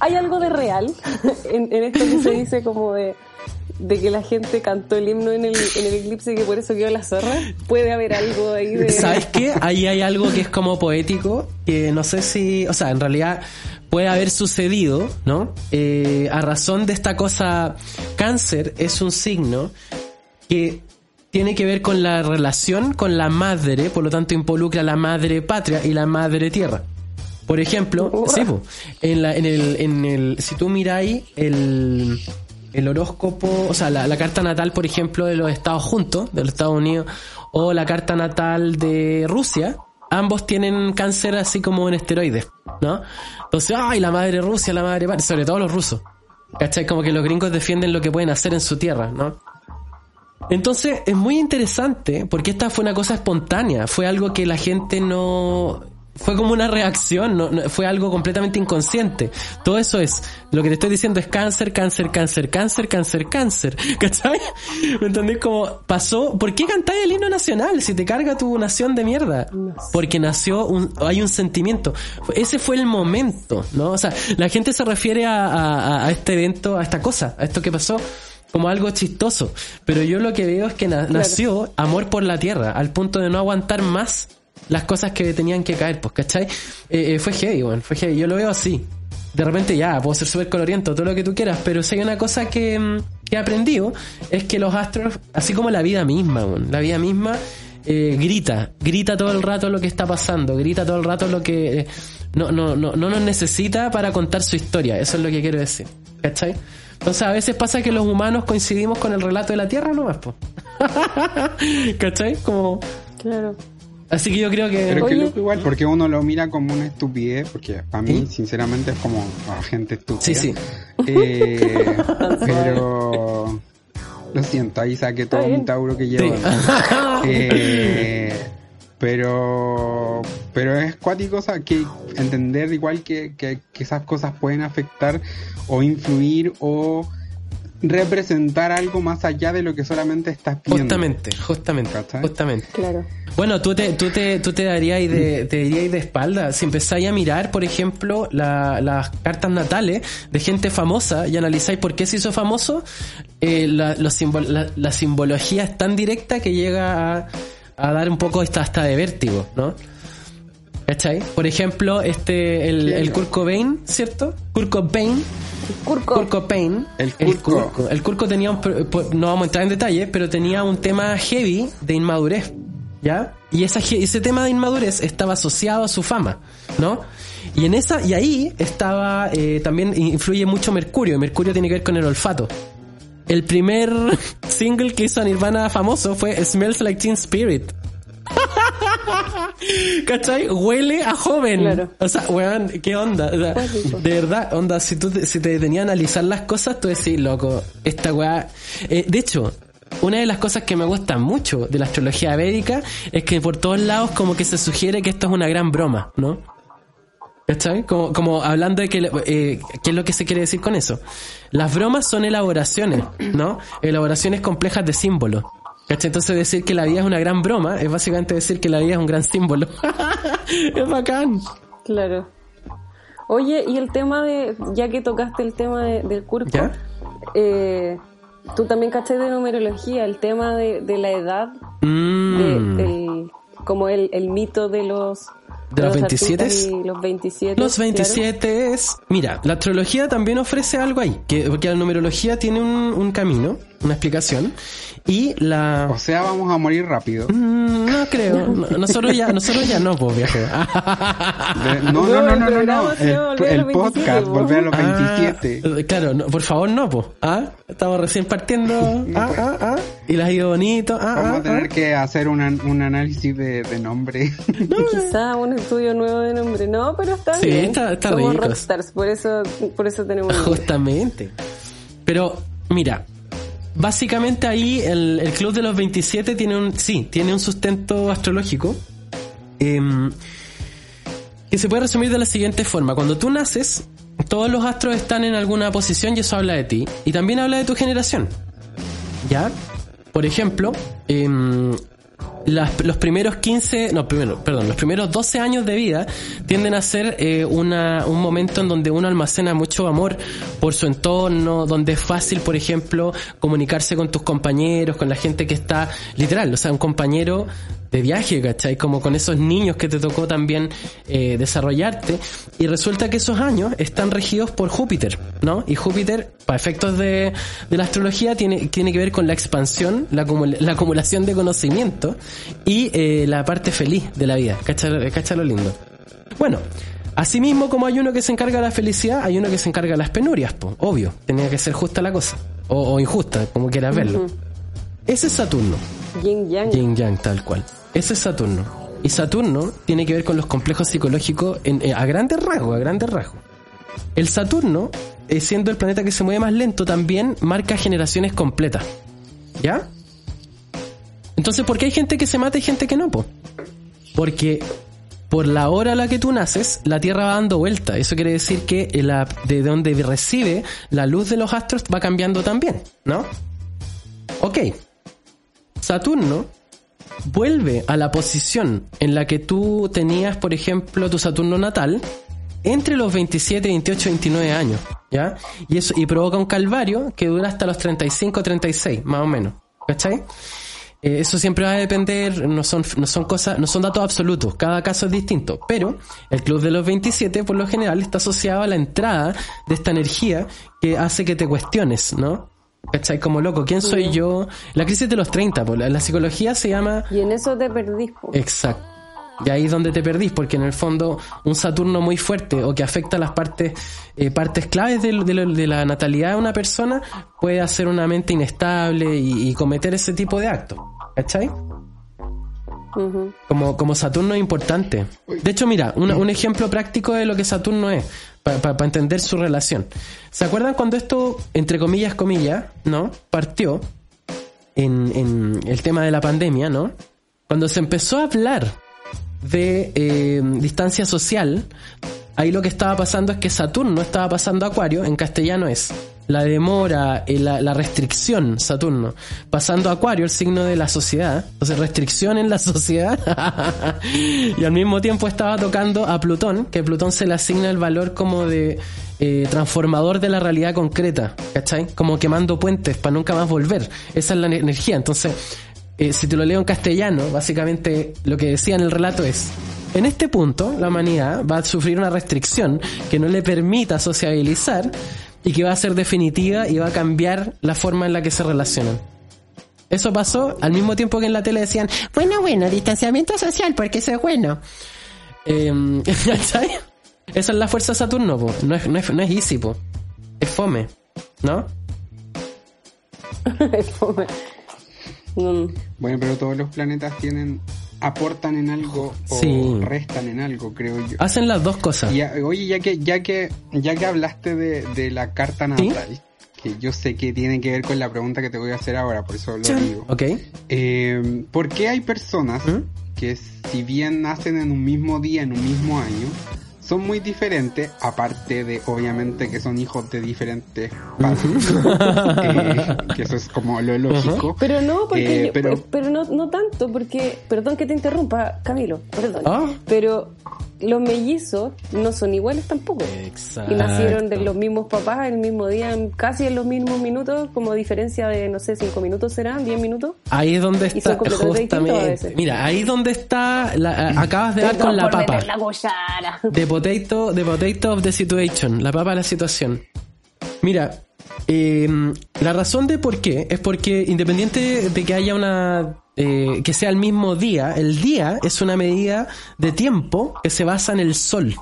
¿Hay algo de real en, esto que se dice como de, que la gente cantó el himno en el, eclipse y que por eso quedó la zorra? ¿Puede haber algo ahí de...? ¿Sabes qué? Ahí hay algo que es como poético, que no sé si... O sea, en realidad puede haber sucedido, ¿no? Eh, a razón de esta cosa, cáncer es un signo que tiene que ver con la relación con la madre, por lo tanto involucra la madre patria y la madre tierra. Por ejemplo, en, la, el, si tú miráis el, el horóscopo, o sea, la, carta natal, por ejemplo, de los Estados Juntos, de los Estados Unidos, o la carta natal de Rusia, ambos tienen cáncer así como en esteroides, ¿no? Entonces, ay, la madre Rusia, la madre, sobre todo los rusos. ¿Cachai? Como que los gringos defienden lo que pueden hacer en su tierra, ¿no? Entonces, es muy interesante porque esta fue una cosa espontánea, fue algo que la gente no fue como una reacción, no, fue algo completamente inconsciente. Todo eso es, lo que te estoy diciendo es cáncer, cáncer, cáncer, cáncer, cáncer, cáncer. ¿Cachai? ¿Me entendés? Como pasó, ¿por qué cantáis el himno nacional si te carga tu nación de mierda? Porque nació un, hay un sentimiento. Ese fue el momento, ¿no? O sea, la gente se refiere a, a, este evento, a esta cosa, a esto que pasó como algo chistoso. Pero yo lo que veo es que nació amor por la tierra, al punto de no aguantar más las cosas que tenían que caer, pues, ¿cachai? Eh, eh, fue heavy, bueno, fue heavy. Yo lo veo así. De repente ya, puedo ser súper coloriento, todo lo que tú quieras, pero si hay una cosa que, mm, que he aprendido, es que los astros, así como la vida misma, la vida misma, eh, grita, grita todo el rato lo que está pasando, grita todo el rato lo que no, no, no, no nos necesita para contar su historia, eso es lo que quiero decir, ¿cachai? Entonces a veces pasa que los humanos coincidimos con el relato de la Tierra nomás, po. ¿Cachai? Como... Claro. Así que yo creo que... Pero que loco igual, porque uno lo mira como una estupidez, porque para mí, sinceramente, es como a gente estúpida. Sí, sí. Eh, pero lo siento, ahí saqué todo un tauro que llevo. Sí. Eh, pero pero es cuático o sea, que entender igual que, que, que esas cosas pueden afectar o influir o representar algo más allá de lo que solamente estás viendo. Justamente, justamente, ¿Cachai? justamente. Claro. Bueno, tú te, tú te, tú te darías de, te dirías de espalda. Si empezáis a mirar, por ejemplo, la- las cartas natales de gente famosa y analizáis por qué se hizo famoso, eh, la, los simbol- la, la simbología es tan directa que llega a, a dar un poco hasta, hasta de vértigo, ¿no? ¿Cachai? Por ejemplo, este, el, el Kurt Cobain, ¿cierto? Kurt Cobain, Curco. Kurt Cobain, El. Kurko. El Kurko tenía un, no vamos a entrar en detalles, pero tenía un tema heavy de inmadurez, ¿ya? Y esa, ese tema de inmadurez estaba asociado a su fama, ¿no? Y en esa, y ahí estaba, eh, también influye mucho Mercurio, y Mercurio tiene que ver con el olfato. El primer single que hizo a Nirvana famoso fue Smells Like Teen Spirit. ¿Cachai? Huele a joven. Claro. O sea, weón, ¿qué onda? O sea, Cuático. de verdad, onda, si tú te, si te tenías a analizar las cosas, tú decís, loco, esta weá. Eh, de hecho, una de las cosas que me gusta mucho de la astrología védica es que por todos lados como que se sugiere que esto es una gran broma, ¿no? ¿Cachai? Como, como hablando de que, eh, qué es lo que se quiere decir con eso. Las bromas son elaboraciones, ¿no? Elaboraciones complejas de símbolos. ¿Cachai? Entonces decir que la vida es una gran broma es básicamente decir que la vida es un gran símbolo. es bacán. Claro. Oye, y el tema de, ya que tocaste el tema de- del curco, ¿Ya? eh, tú también caché de numerología, el tema de, de la edad, Mm. de, el- como el, el mito de los... ¿De los 27? artistas y los 27. Los 27 es... Mira, la astrología también ofrece algo ahí, que, porque la numerología tiene un, un camino, una explicación, y la... O sea, vamos a morir rápido. Mm, No creo, No, nosotros ya, nosotros ya no, pues viejo. De- no, no, No, no, el no, El, Volver a el los 27, podcast, po. volver a los 27. Ah, claro, no, por favor no, pues. ¿Ah? Estamos recién partiendo. Ah, pues. ah, ah. Y las ha ido bonito. Ah, Vamos ah, a tener ah. que hacer una- un análisis de, de nombre. Quizá un estudio nuevo de nombre. No, pero está Sí, bien. está- está Somos rockstars, por eso, por eso tenemos nombre. Justamente. Pero, mira, básicamente ahí el, el Club de los 27 tiene un, sí, tiene un sustento astrológico. em, que se puede resumir de la siguiente forma. Cuando tú naces, todos los astros están en alguna posición y eso habla de ti. Y también habla de tu generación. ¿Ya? Por ejemplo, em, las- los primeros 15, no, primero, perdón, los primeros 12 años de vida tienden a ser eh, una, un momento en donde uno almacena mucho amor por su entorno, donde es fácil, por ejemplo, comunicarse con tus compañeros, con la gente que está literal, o sea, un compañero de viaje, ¿cachai? Como con esos niños que te tocó también eh, desarrollarte. Y resulta que esos años están regidos por Júpiter, ¿no? Y Júpiter, para efectos de, de la astrología, tiene, tiene que ver con la expansión, la, la acumulación de conocimiento y eh, la parte feliz de la vida. ¿Cacha, cacha lo lindo? Bueno, asimismo como hay uno que se encarga de la felicidad, hay uno que se encarga de las penurias, po, obvio. Tenía que ser justa la cosa. O, o injusta, como quieras verlo. Ese es Saturno. Yin Yang. Yin Yang, tal cual. Ese es Saturno. Y Saturno tiene que ver con los complejos psicológicos en- eh, a grandes rasgos, a grandes rasgos. El Saturno, eh, siendo el planeta que se mueve más lento, también marca generaciones completas. ¿Ya? Entonces, ¿por qué hay gente que se mata y gente que no? Po? Porque por la hora a la que tú naces, la Tierra va dando vuelta. Eso quiere decir que la, de donde recibe la luz de los astros va cambiando también, ¿no? Ok. Saturno vuelve a la posición en la que tú tenías, por ejemplo, tu Saturno natal entre los 27, 28, 29 años, ¿ya? Y eso y provoca un calvario que dura hasta los 35, 36, más o menos, ¿cachai? Eh, eso siempre va a depender, no son, no son cosas, no son datos absolutos, cada caso es distinto, pero el club de los 27 por lo general está asociado a la entrada de esta energía que hace que te cuestiones, ¿no? ¿Cachai? Como loco, ¿quién soy yo? La crisis de los 30, por la, la psicología se llama... Y en eso te perdís. po. Exacto. Y ahí es donde te perdís, porque en el fondo un Saturno muy fuerte o que afecta las partes, eh, partes claves de, de, de, la natalidad de una persona puede hacer una mente inestable y, y cometer ese tipo de actos. ¿Cachai? Como, como Saturno es importante. De hecho, mira, un, un ejemplo práctico de lo que Saturno es, para pa, pa entender su relación. ¿Se acuerdan cuando esto, entre comillas, comillas, ¿no? Partió en, en el tema de la pandemia, ¿no? Cuando se empezó a hablar de eh, distancia social, ahí lo que estaba pasando es que Saturno estaba pasando Acuario, en castellano es la demora, eh, la, la, restricción, Saturno, pasando a Acuario, el signo de la sociedad, entonces restricción en la sociedad, y al mismo tiempo estaba tocando a Plutón, que Plutón se le asigna el valor como de eh, transformador de la realidad concreta, ¿cachai? Como quemando puentes para nunca más volver, esa es la energía, entonces, eh, si te lo leo en castellano, básicamente lo que decía en el relato es, en este punto, la humanidad va a sufrir una restricción que no le permita sociabilizar, y que va a ser definitiva y va a cambiar la forma en la que se relacionan. Eso pasó al mismo tiempo que en la tele decían, bueno, bueno, distanciamiento social, porque eso es bueno. Eh, ¿Sabes? Esa es la fuerza de Saturno, po. No, es, no, es, no es easy, po. es fome, ¿no? es fome. Mm. Bueno, pero todos los planetas tienen aportan en algo o sí. restan en algo, creo yo. Hacen las dos cosas. Ya, oye, ya que, ya que, ya que hablaste de, de la carta natal, ¿Sí? que yo sé que tiene que ver con la pregunta que te voy a hacer ahora, por eso lo digo. Ok. Eh, ¿Por qué hay personas ¿Mm? que si bien nacen en un mismo día, en un mismo año, son muy diferentes, aparte de obviamente que son hijos de diferentes padres, eh, que eso es como lo lógico. Pero no, porque, eh, pero, pero no, no tanto, porque, perdón que te interrumpa, Camilo, perdón, ¿Ah? pero los mellizos no son iguales tampoco. Exacto. Y nacieron de los mismos papás el mismo día, casi en los mismos minutos, como diferencia de, no sé, cinco minutos serán, diez minutos. Ahí es donde está, justamente. Mira, ahí es donde está, la, acabas de dar con la papa. La the potato, the potato of the situation, la papa de la situación. Mira, eh, la razón de por qué es porque independiente de que haya una eh, que sea el mismo día, el día es una medida de tiempo que se basa en el sol.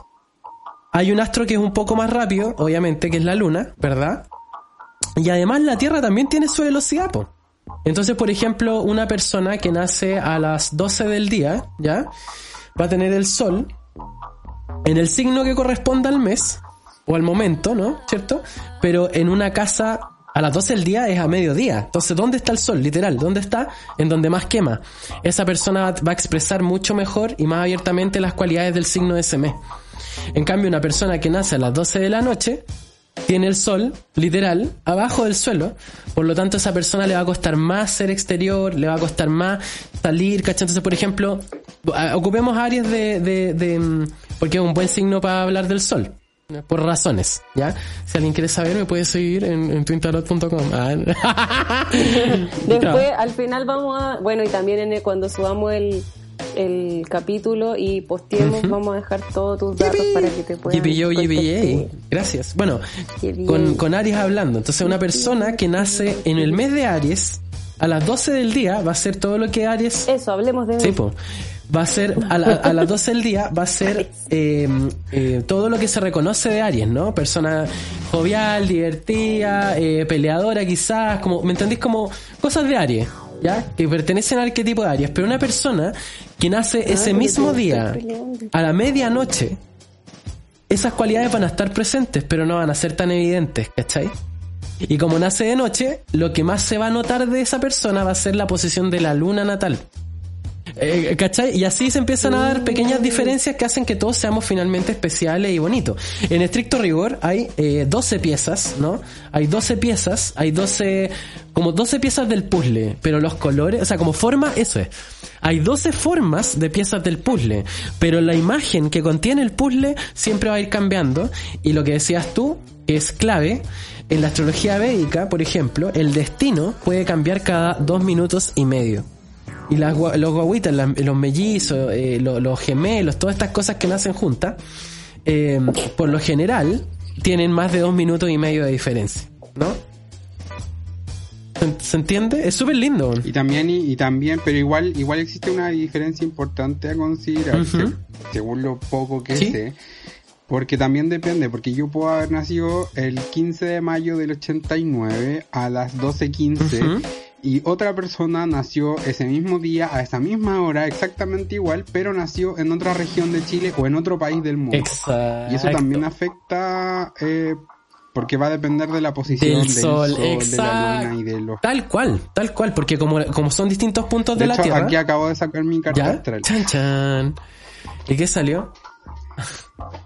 Hay un astro que es un poco más rápido, obviamente, que es la luna, ¿verdad? Y además la Tierra también tiene su velocidad. Entonces, por ejemplo, una persona que nace a las 12 del día, ¿ya? Va a tener el sol en el signo que corresponda al mes, o al momento, ¿no? ¿Cierto? Pero en una casa a las 12 del día es a mediodía. Entonces, ¿dónde está el sol? Literal, ¿dónde está? En donde más quema. Esa persona va a expresar mucho mejor y más abiertamente las cualidades del signo de ese mes. En cambio, una persona que nace a las 12 de la noche tiene el sol, literal, abajo del suelo. Por lo tanto, a esa persona le va a costar más ser exterior, le va a costar más salir, ¿cachai? Entonces, por ejemplo, ocupemos áreas de, de, de porque es un buen signo para hablar del sol por razones, ¿ya? Si alguien quiere saber, me puede seguir en, en. Ah. Después, al final vamos a... Bueno, y también en el, cuando subamos el, el capítulo y posteemos, uh -huh. vamos a dejar todos tus datos Yipi. para que te puedan... Yipi yo, yipi Gracias. Bueno, con, con Aries hablando. Entonces, una persona que nace en el mes de Aries, a las 12 del día, va a hacer todo lo que Aries... Eso, hablemos de... Sí, va a ser a, la, a, las 12 del día va a ser eh, eh, todo lo que se reconoce de Aries, ¿no? Persona jovial, divertida, eh, peleadora quizás, como, ¿me entendéis? Como cosas de Aries, ¿ya? Que pertenecen al arquetipo de Aries, pero una persona que nace ese mismo día a la medianoche, esas cualidades van a estar presentes, pero no van a ser tan evidentes, ¿cachai? Y como nace de noche, lo que más se va a notar de esa persona va a ser la posición de la luna natal. Eh, ¿Cachai? Y así se empiezan a dar pequeñas diferencias que hacen que todos seamos finalmente especiales y bonitos. En estricto rigor hay eh, 12 piezas, ¿no? Hay 12 piezas, hay 12, como 12 piezas del puzzle, pero los colores, o sea, como forma, eso es. Hay 12 formas de piezas del puzzle, pero la imagen que contiene el puzzle siempre va a ir cambiando. Y lo que decías tú, es clave, en la astrología védica, por ejemplo, el destino puede cambiar cada dos minutos y medio. Y las, los guaguitas, las, los mellizos, eh, los, los, gemelos, todas estas cosas que nacen juntas, eh, por lo general, tienen más de dos minutos y medio de diferencia, ¿no? ¿Se entiende? Es súper lindo. Y también, y, y también, pero igual, igual existe una diferencia importante a considerar, según lo poco que Sí. sé. Porque también depende, porque yo puedo haber nacido el 15 de mayo del 89 a las 12.15 Ujú. Y otra persona nació ese mismo día a esa misma hora exactamente igual, pero nació en otra región de Chile o en otro país del mundo. Exacto. Y eso también afecta eh, porque va a depender de la posición Del del, sol, de la luna y de los... Tal cual, tal cual, porque como, como son distintos puntos de, De la Tierra. aquí acabo de sacar mi carta astral. Chan chan. ¿Y qué salió?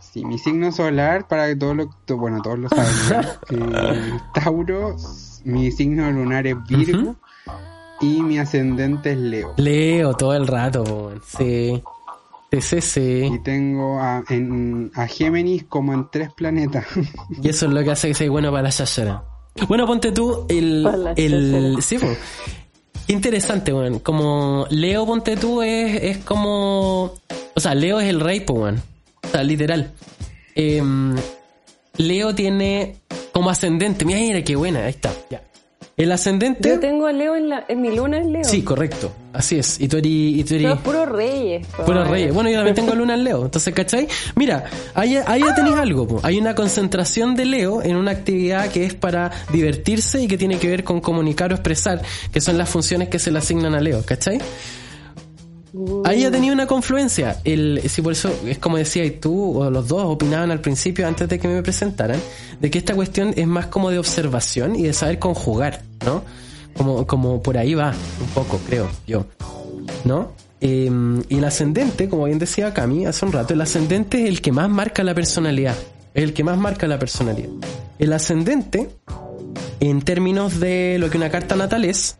Sí, mi signo solar, para que todos lo, bueno, todos lo saben. Eh, Tauro, mi signo lunar es Virgo y mi ascendente es Leo. Leo todo el rato, po, sí. Sí, sí, sí. Y tengo a, en, a Géminis como en tres planetas. Y eso es lo que hace que sea bueno para la chachara. Bueno, ponte tú el... El sí, po. Interesante, weón. Como Leo, ponte tú, es, es como... O sea, Leo es el rey, po, weón. O sea, literal. Em, Leo tiene como ascendente... Mira, mira, qué buena. Ahí está, ya. El ascendente... Yo tengo a Leo en, la, en mi luna en Leo. Sí, correcto. Así es. Y tú eres... Y tú eres puros reyes. Puro reyes. Bueno, yo también tengo luna en Leo. Entonces, ¿cachai? Mira, ahí, ahí ya tenéis algo. po. Hay una concentración de Leo en una actividad que es para divertirse y que tiene que ver con comunicar o expresar, que son las funciones que se le asignan a Leo, ¿cachai? Ahí ya tenía una confluencia. El, sí, por eso es como decía, y tú o los dos opinaban al principio, antes de que me presentaran, de que esta cuestión es más como de observación y de saber conjugar, ¿no? Como, como por ahí va, un poco, creo yo. ¿no? Eh, y el ascendente, como bien decía Cami hace un rato, el ascendente es el que más marca la personalidad. Es el que más marca la personalidad. El ascendente, en términos de lo que una carta natal es,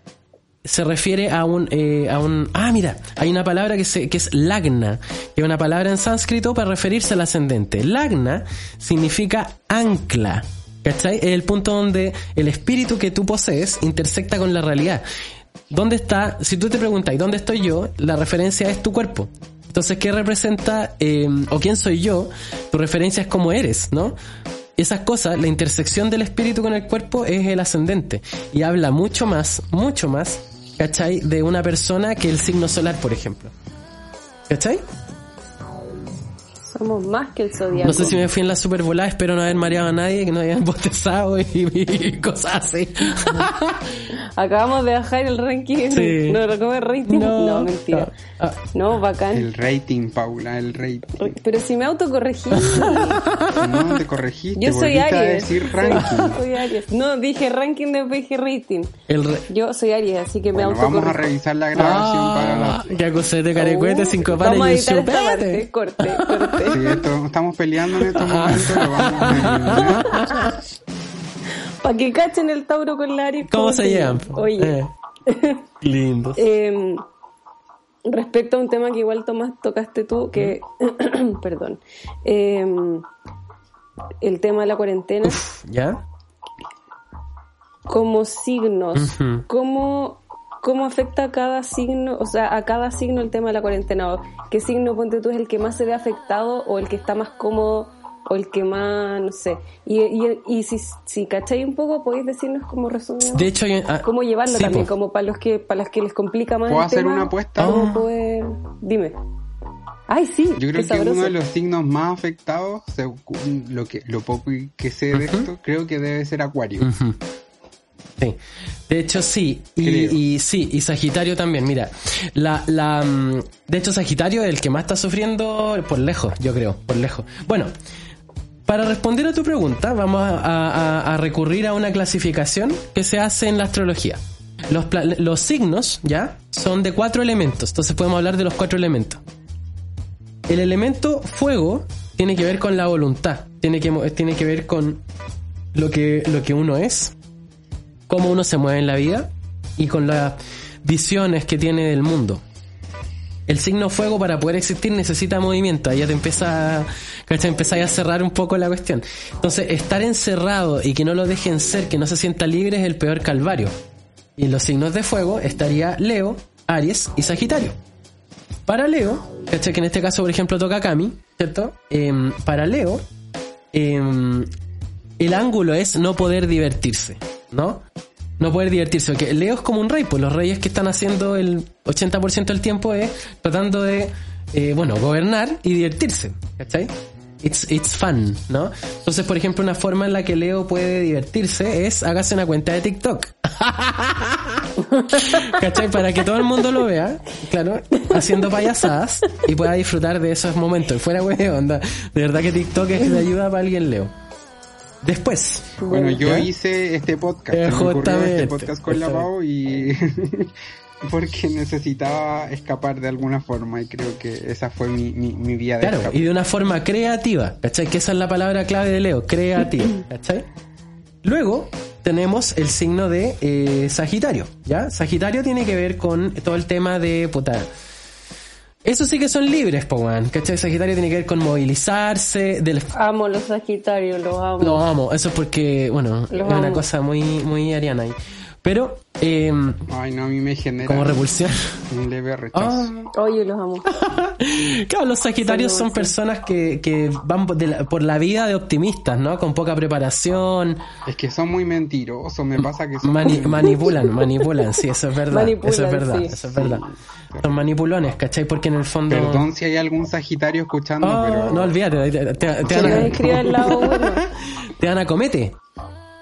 se refiere a un, eh, a un... Ah, mira, hay una palabra que, se, que es lagna, que es una palabra en sánscrito para referirse al ascendente. Lagna significa ancla, ¿cachai? Es el punto donde el espíritu que tú posees intersecta con la realidad. ¿Dónde está? Si tú te preguntas, ¿y dónde estoy yo? La referencia es tu cuerpo. Entonces, ¿qué representa eh, o quién soy yo? Tu referencia es cómo eres, ¿no? Esas cosas, la intersección del espíritu con el cuerpo es el ascendente. Y habla mucho más, mucho más, ¿cachai? De una persona que el signo solar, por ejemplo. ¿Cachai? Somos más que el zodiaco. No sé si me fui en la super volada, espero no haber mareado a nadie, que no hayan bostezado y, y cosas así. Acabamos de bajar el ranking. Sí. No, ¿cómo es rating? No, mentira. Ah, No, bacán. El rating, Paula, el rating. Pero si me autocorregí. No te corregiste, Yo soy a Aries. decir ranking. Soy Aries. No, dije ranking, después dije rating. el re- Yo soy Aries, así que me Bueno, vamos a autocorregí. revisar la grabación para Ah, la... que acusete carecuete, cinco pares y un editar esta parte. chupete. Corte, corte. Sí, esto, estamos peleando en estos momentos. Para que cachen el Tauro con la Aries. ¿Cómo se llaman? Oye. Eh, lindos. Eh, respecto a un tema que igual Tomás tocaste tú, que, perdón, eh, el tema de la cuarentena, ¿Ya? como signos, Ujú. ¿cómo, ¿cómo afecta a cada signo, o sea, a cada signo el tema de la cuarentena? ¿O ¿Qué signo, ponte tú, es el que más se ve afectado o el que está más cómodo o el que más, no sé? Y, y, y si, si cacháis un poco, podéis decirnos cómo resumido. De hecho, hay- ah, cómo llevarlo sí, también, po. como para los que para los que les complica más ¿Puedo el hacer tema, una apuesta? ¿Cómo Ah. poder? Dime. Ay, sí, Yo creo que sabroso. uno de los signos más afectados, según lo que lo poco que sé de esto, creo que debe ser Acuario. Ujú. Sí. De hecho, sí. Y, sí, y Sagitario también. Mira, la, la, mm, de hecho, Sagitario es el que más está sufriendo por lejos, yo creo, por lejos. Bueno, para responder a tu pregunta, vamos a, a- a recurrir a una clasificación que se hace en la astrología. Los, los signos, ¿ya? Son de cuatro elementos. Entonces podemos hablar de los cuatro elementos. El elemento fuego tiene que ver con la voluntad. Tiene que, tiene que ver con lo que, lo que uno es, cómo uno se mueve en la vida y con las visiones que tiene del mundo. El signo fuego para poder existir necesita movimiento, ahí ya te empieza, empezáis a cerrar un poco la cuestión. Entonces, estar encerrado y que no lo dejen ser, que no se sienta libre es el peor calvario. Y en los signos de fuego estaría Leo, Aries y Sagitario. Para Leo, ¿cachai? Que en este caso, por ejemplo, toca Kami, ¿cierto? Em, para Leo, em, el ángulo es no poder divertirse, ¿no? no poder divertirse. Porque Leo es como un rey, pues los reyes que están haciendo el 80% del tiempo es tratando de, eh, bueno, gobernar y divertirse, ¿cachai? It's, it's fun, ¿no? Entonces, por ejemplo, una forma en la que Leo puede divertirse es hágase una cuenta de TikTok. ¿Cachai? Para que todo el mundo lo vea, claro, haciendo payasadas y pueda disfrutar de esos momentos. Fuera, güey, onda. De verdad que TikTok es de ayuda para alguien, Leo. Después. Bueno, yo ¿Ya? hice este podcast. Eh, este podcast con la Pau y porque necesitaba escapar de alguna forma y creo que esa fue mi, mi, mi vía de Claro, escape. y de una forma creativa, ¿cachai? Que esa es la palabra clave de Leo, creativa, ¿cachai? Luego tenemos el signo de eh, Sagitario, ¿ya? Sagitario tiene que ver con todo el tema de, puta, eso sí que son libres, po, weón, ¿cachai? Sagitario tiene que ver con movilizarse, del... Amo los Sagitarios, los amo. Lo amo, eso es porque, bueno, Los es una amo. cosa muy, muy ariana ahí. Pero, eh, Ay, no, a mí me genera como repulsión. un leve rechazo. Ah, Oye, los amo. Claro, los Sagitarios son personas que, que van por la, por la vida de optimistas, ¿no? Con poca preparación, Es que son muy mentirosos, me pasa que son mani- muy- manipulan, manipulan, sí, eso es verdad. Manipulan, eso es verdad, sí. eso es verdad. Son manipulones, ¿cachai? Porque en el fondo... Perdón si hay algún Sagitario escuchando, Oh, pero no olvídate, te, te- te van a, te van a comete.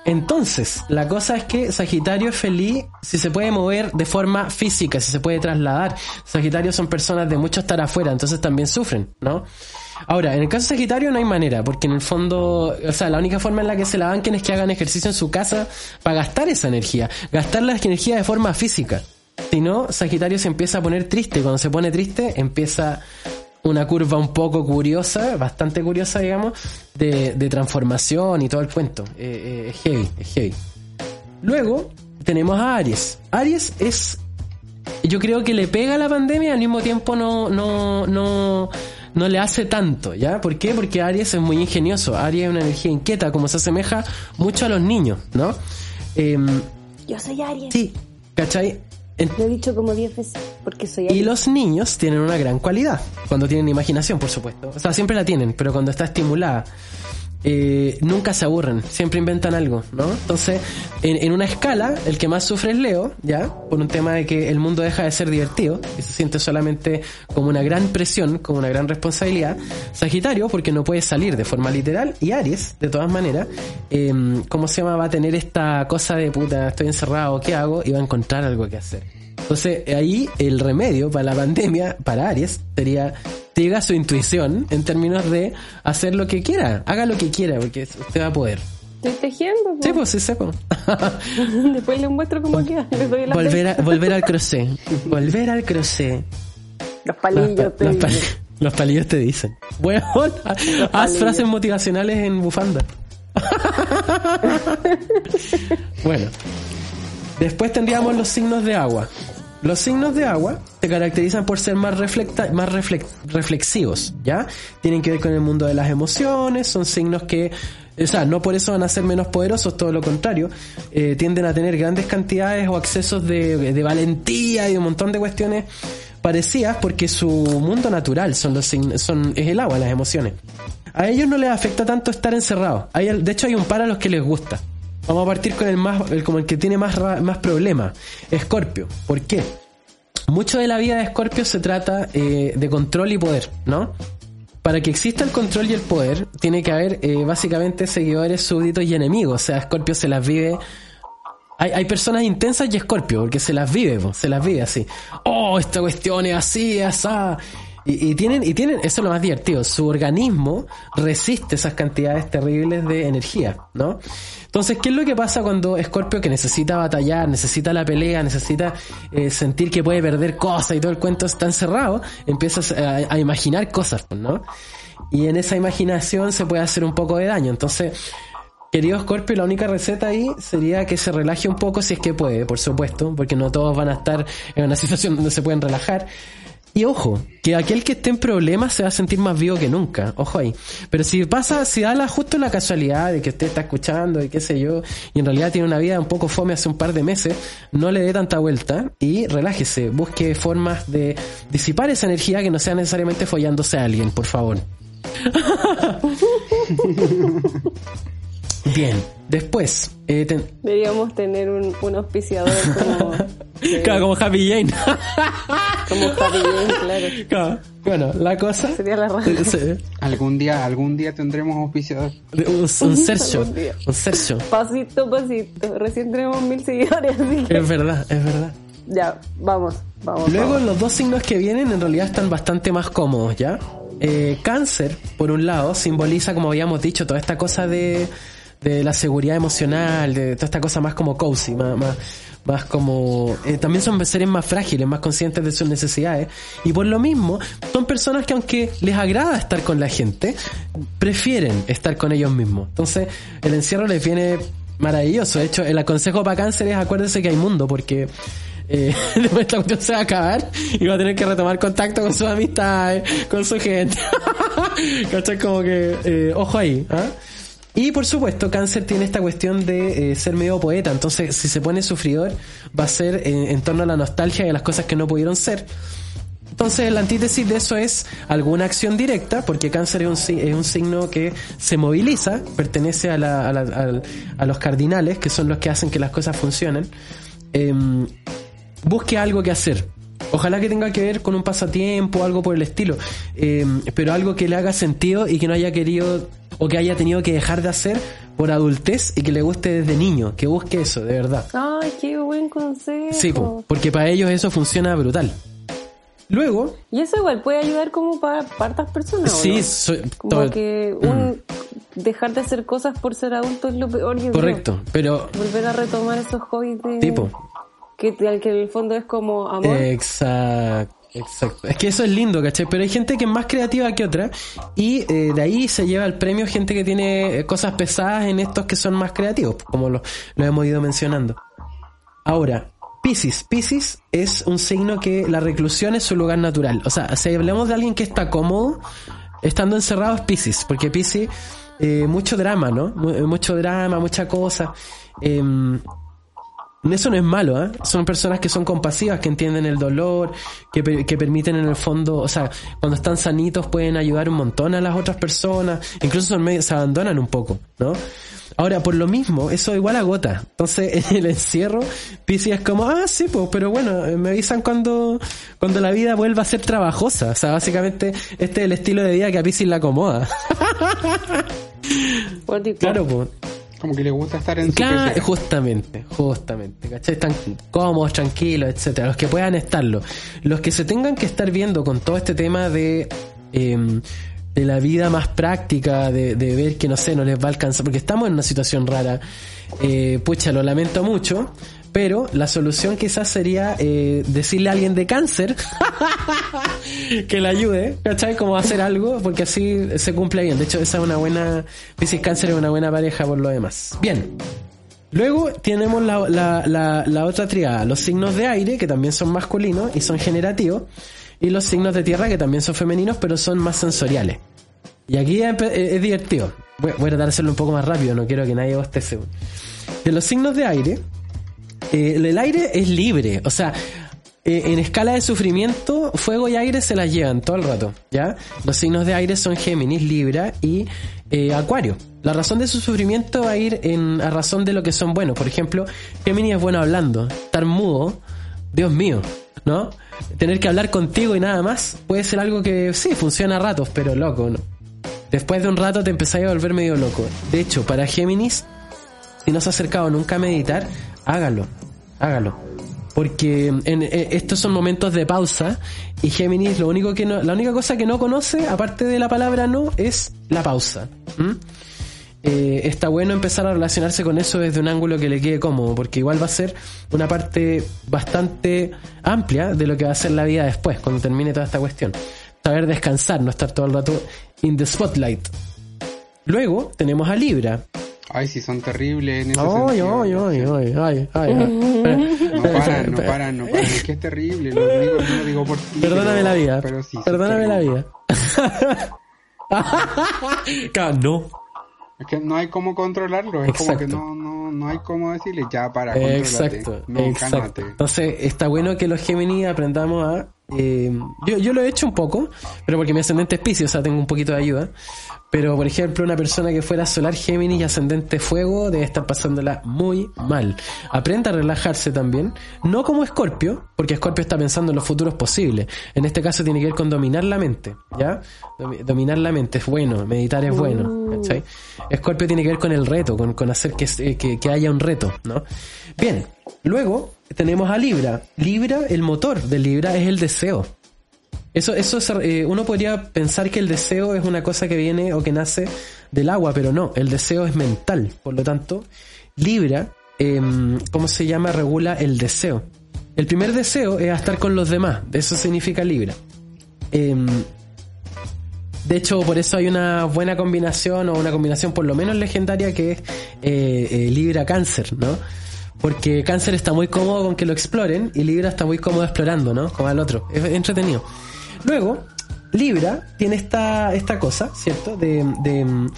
Entonces, la cosa es que Sagitario es feliz si se puede mover de forma física, si se puede trasladar. Sagitario son personas de mucho estar afuera, entonces también sufren, ¿no? Ahora, en el caso de Sagitario no hay manera, porque en el fondo, o sea, la única forma en la que se la banquen es que hagan ejercicio en su casa para gastar esa energía, gastar la energía de forma física. Si no, Sagitario se empieza a poner triste, cuando se pone triste empieza una curva un poco curiosa, bastante curiosa, digamos, de, de transformación y todo el cuento. Eh, eh, es heavy, es heavy. Luego tenemos a Aries. Aries es, yo creo que le pega a la pandemia, al mismo tiempo no, no, no, no le hace tanto, ¿ya? ¿Por qué? Porque Aries es muy ingenioso. Aries es una energía inquieta, como se asemeja mucho a los niños, ¿no? Em, Yo soy Aries. sí, ¿cachai? Lo he dicho como 10 veces. Porque soy y los niños tienen una gran cualidad, cuando tienen imaginación, por supuesto. O sea, siempre la tienen, pero cuando está estimulada, eh, nunca se aburren, siempre inventan algo, ¿no? Entonces, en, en una escala, el que más sufre es Leo, ¿ya? Por un tema de que el mundo deja de ser divertido y se siente solamente como una gran presión, como una gran responsabilidad. Sagitario, porque no puede salir de forma literal. Y Aries, de todas maneras, eh, ¿cómo se llama? Va a tener esta cosa de puta, estoy encerrado, ¿qué hago? Y va a encontrar algo que hacer. Entonces, ahí el remedio para la pandemia, para Aries, sería siga su intuición en términos de hacer lo que quiera, haga lo que quiera, porque usted va a poder. Estoy tejiendo. po. Sí, pues sí, sepo. Después les muestro cómo queda. Les doy la volver, a- volver al crochet. Volver al crochet. Los Los, palillos. pa- los pal- los palillos te dicen. Bueno, haz palillos. frases motivacionales en bufanda. bueno. Después tendríamos los signos de agua. Los signos de agua se caracterizan por ser más, reflecta más reflex- reflexivos, ¿ya? Tienen que ver con el mundo de las emociones, son signos que, o sea, no por eso van a ser menos poderosos, todo lo contrario, eh, tienden a tener grandes cantidades o accesos de, valentía y un montón de cuestiones parecidas porque su mundo natural son los son, es el agua, las emociones. A ellos no les afecta tanto estar encerrados. De hecho, hay un par a los que les gusta. Vamos a partir con el más, el, como el que tiene más, más problemas. Escorpio. ¿Por qué? Mucho de la vida de Escorpio se trata eh, de control y poder, ¿no? Para que exista el control y el poder, tiene que haber eh, básicamente seguidores, súbditos y enemigos. O sea, Escorpio se las vive. Hay, hay personas intensas y Escorpio, porque se las vive, se las vive así. Oh, esta cuestión es así, así. Y, tienen, y tienen, eso es lo más divertido, su organismo resiste esas cantidades terribles de energía, ¿no? Entonces, ¿qué es lo que pasa cuando Scorpio que necesita batallar, necesita la pelea, necesita eh, sentir que puede perder cosas y todo el cuento está encerrado, empiezas a, a imaginar cosas, ¿no? Y en esa imaginación se puede hacer un poco de daño. Entonces, querido Scorpio, la única receta ahí sería que se relaje un poco si es que puede, por supuesto, porque no todos van a estar en una situación donde se pueden relajar. Y ojo, que aquel que esté en problemas se va a sentir más vivo que nunca. Ojo ahí. Pero si pasa, si da la, justo la casualidad de que usted está escuchando y qué sé yo, y en realidad tiene una vida un poco fome hace un par de meses, no le dé tanta vuelta y relájese. Busque formas de disipar esa energía que no sea necesariamente follándose a alguien, por favor. Bien, después. Eh, Deberíamos tener un, un auspiciador como. claro, como Happy Jane. como Happy Jane, claro. Bueno, la cosa. Sería la raza. algún día, algún día tendremos auspiciador. Un, un Sergio. un Sergio. Pasito, pasito. Recién tenemos mil seguidores, así que... Es verdad, es verdad. Ya, vamos, vamos. Luego, los dos signos que vienen en realidad están bastante más cómodos, ¿ya? Eh, cáncer, por un lado, simboliza, como habíamos dicho, toda esta cosa de, de la seguridad emocional, de toda esta cosa más como cozy, más, más, como... Eh, también son seres más frágiles, más conscientes de sus necesidades. Y por lo mismo, son personas que aunque les agrada estar con la gente, prefieren estar con ellos mismos. Entonces, el encierro les viene maravilloso. De hecho, el consejo para cáncer es acuérdense que hay mundo, porque eh, esta cuestión se va a acabar y va a tener que retomar contacto con sus amistades, con su gente. ¿Cachai? Como que, eh, ojo ahí, ¿ah? Y por supuesto, Cáncer tiene esta cuestión de eh, ser medio poeta, entonces si se pone sufridor va a ser en, torno a la nostalgia y a las cosas que no pudieron ser. Entonces la antítesis de eso es alguna acción directa, porque cáncer es un, es un signo que se moviliza, pertenece a, la, a, la, a, los cardinales, que son los que hacen que las cosas funcionen. Em, busque algo que hacer. Ojalá que tenga que ver con un pasatiempo, algo por el estilo, em, pero algo que le haga sentido y que no haya querido o que haya tenido que dejar de hacer por adultez y que le guste desde niño, que busque eso, de verdad. Ay, qué buen consejo. Sí, porque para ellos eso funciona brutal. Luego. Y eso igual puede ayudar como para, para personas. Sí, como que un, mm. dejar de hacer cosas por ser adulto es lo peor. Correcto, pero. Volver a retomar esos hobbies de. Tipo que, que en el fondo es como amor. Exacto. Exacto. Es que eso es lindo, ¿cachai? Pero hay gente que es más creativa que otra y eh, de ahí se lleva el premio gente que tiene cosas pesadas en estos que son más creativos, como lo, hemos ido mencionando. Ahora, Pisces. Pisces es un signo que la reclusión es su lugar natural. O sea, si hablamos de alguien que está cómodo, estando encerrado es Pisces, porque Pisces, eh, mucho drama, ¿no? Mucho drama, mucha cosa. Eh, eso no es malo, ¿eh? Son personas que son compasivas, que entienden el dolor, que, que, permiten en el fondo, o sea, cuando están sanitos pueden ayudar un montón a las otras personas, incluso son medio, se abandonan un poco, ¿no? Ahora, por lo mismo, eso igual agota. Entonces, en el encierro, Pisces es como, ah, sí, pues, pero bueno, eh, me avisan cuando, cuando la vida vuelva a ser trabajosa. O sea, básicamente, este es el estilo de vida que a Pisces le acomoda. claro, pues. Como que le gusta estar en su claro, justamente, justamente, ¿cachai? Están cómodos, tranquilos, etcétera. Los que puedan estarlo. Los que se tengan que estar viendo con todo este tema de, em, de la vida más práctica, de, de, ver que no sé, no les va a alcanzar, porque estamos en una situación rara. Eh, pucha, lo lamento mucho. Pero la solución quizás sería eh, decirle a alguien de cáncer que le ayude, ¿cachai? Como hacer algo, porque así se cumple bien. De hecho, esa es una buena. Piscis Cáncer es una buena pareja por lo demás. Bien. Luego tenemos la, la, la, otra triada, los signos de aire, que también son masculinos y son generativos, y los signos de tierra, que también son femeninos, pero son más sensoriales. Y aquí es, divertido. Voy, a tratar de hacerlo un poco más rápido, no quiero que nadie bostece. De los signos de aire, eh, el aire es libre, o sea, eh, en escala de sufrimiento, fuego y aire se las llevan todo el rato, ¿ya? Los signos de aire son Géminis, Libra y eh, Acuario. La razón de su sufrimiento va a ir en, a razón de lo que son buenos. Por ejemplo, Géminis es bueno hablando, estar mudo, Dios mío, ¿no? Tener que hablar contigo y nada más puede ser algo que sí, funciona a ratos, pero loco, ¿no? Después de un rato te empezáis a volver medio loco. De hecho, para Géminis, si no se ha acercado nunca a meditar, hágalo, hágalo. Porque en, eh, estos son momentos de pausa y Géminis lo único que no, la única cosa que no conoce, aparte de la palabra no, es la pausa. Eh, está bueno empezar a relacionarse con eso desde un ángulo que le quede cómodo, porque igual va a ser una parte bastante amplia de lo que va a ser la vida después, cuando termine toda esta cuestión. Saber descansar, no estar todo el rato in the spotlight. Luego tenemos a Libra, Ay, si son terribles en ese ay, Ay, ay, ay, ay, ay, No paran, no paran, no paran. Es que es terrible. Lo digo, no lo digo por ti. Perdóname la vida. Pero sí, Perdóname la vida. no. Es que no hay cómo controlarlo. Es como que no, no, no hay cómo decirle ya para. Exacto. No, exacto. Entonces, está bueno que los Gemini aprendamos a. Eh, yo, yo lo he hecho un poco, pero porque mi ascendente es Pisces, o sea, tengo un poquito de ayuda Pero, por ejemplo, una persona que fuera solar Géminis y ascendente fuego debe estar pasándola muy mal. Aprenda a relajarse también. No como Escorpio, porque Escorpio está pensando en los futuros posibles. En este caso tiene que ver con dominar la mente, ¿ya? Domi- Dominar la mente es bueno, meditar es bueno, ¿cachai? Escorpio tiene que ver con el reto, con, con hacer que, se- que, que haya un reto, ¿no? Bien, luego tenemos a Libra. Libra, el motor de Libra es el deseo. Eso, eso es, eh, uno podría pensar que el deseo es una cosa que viene o que nace del agua, pero no, el deseo es mental. Por lo tanto, Libra, em, ¿cómo se llama? Regula el deseo. El primer deseo es estar con los demás, eso significa Libra. Em, de hecho, por eso hay una buena combinación o una combinación por lo menos legendaria que es eh, eh, Libra Cáncer, ¿no? Porque Cáncer está muy cómodo con que lo exploren y Libra está muy cómodo explorando, ¿no? Como al otro. Es entretenido. Luego, Libra tiene esta, esta cosa, ¿cierto? De, de,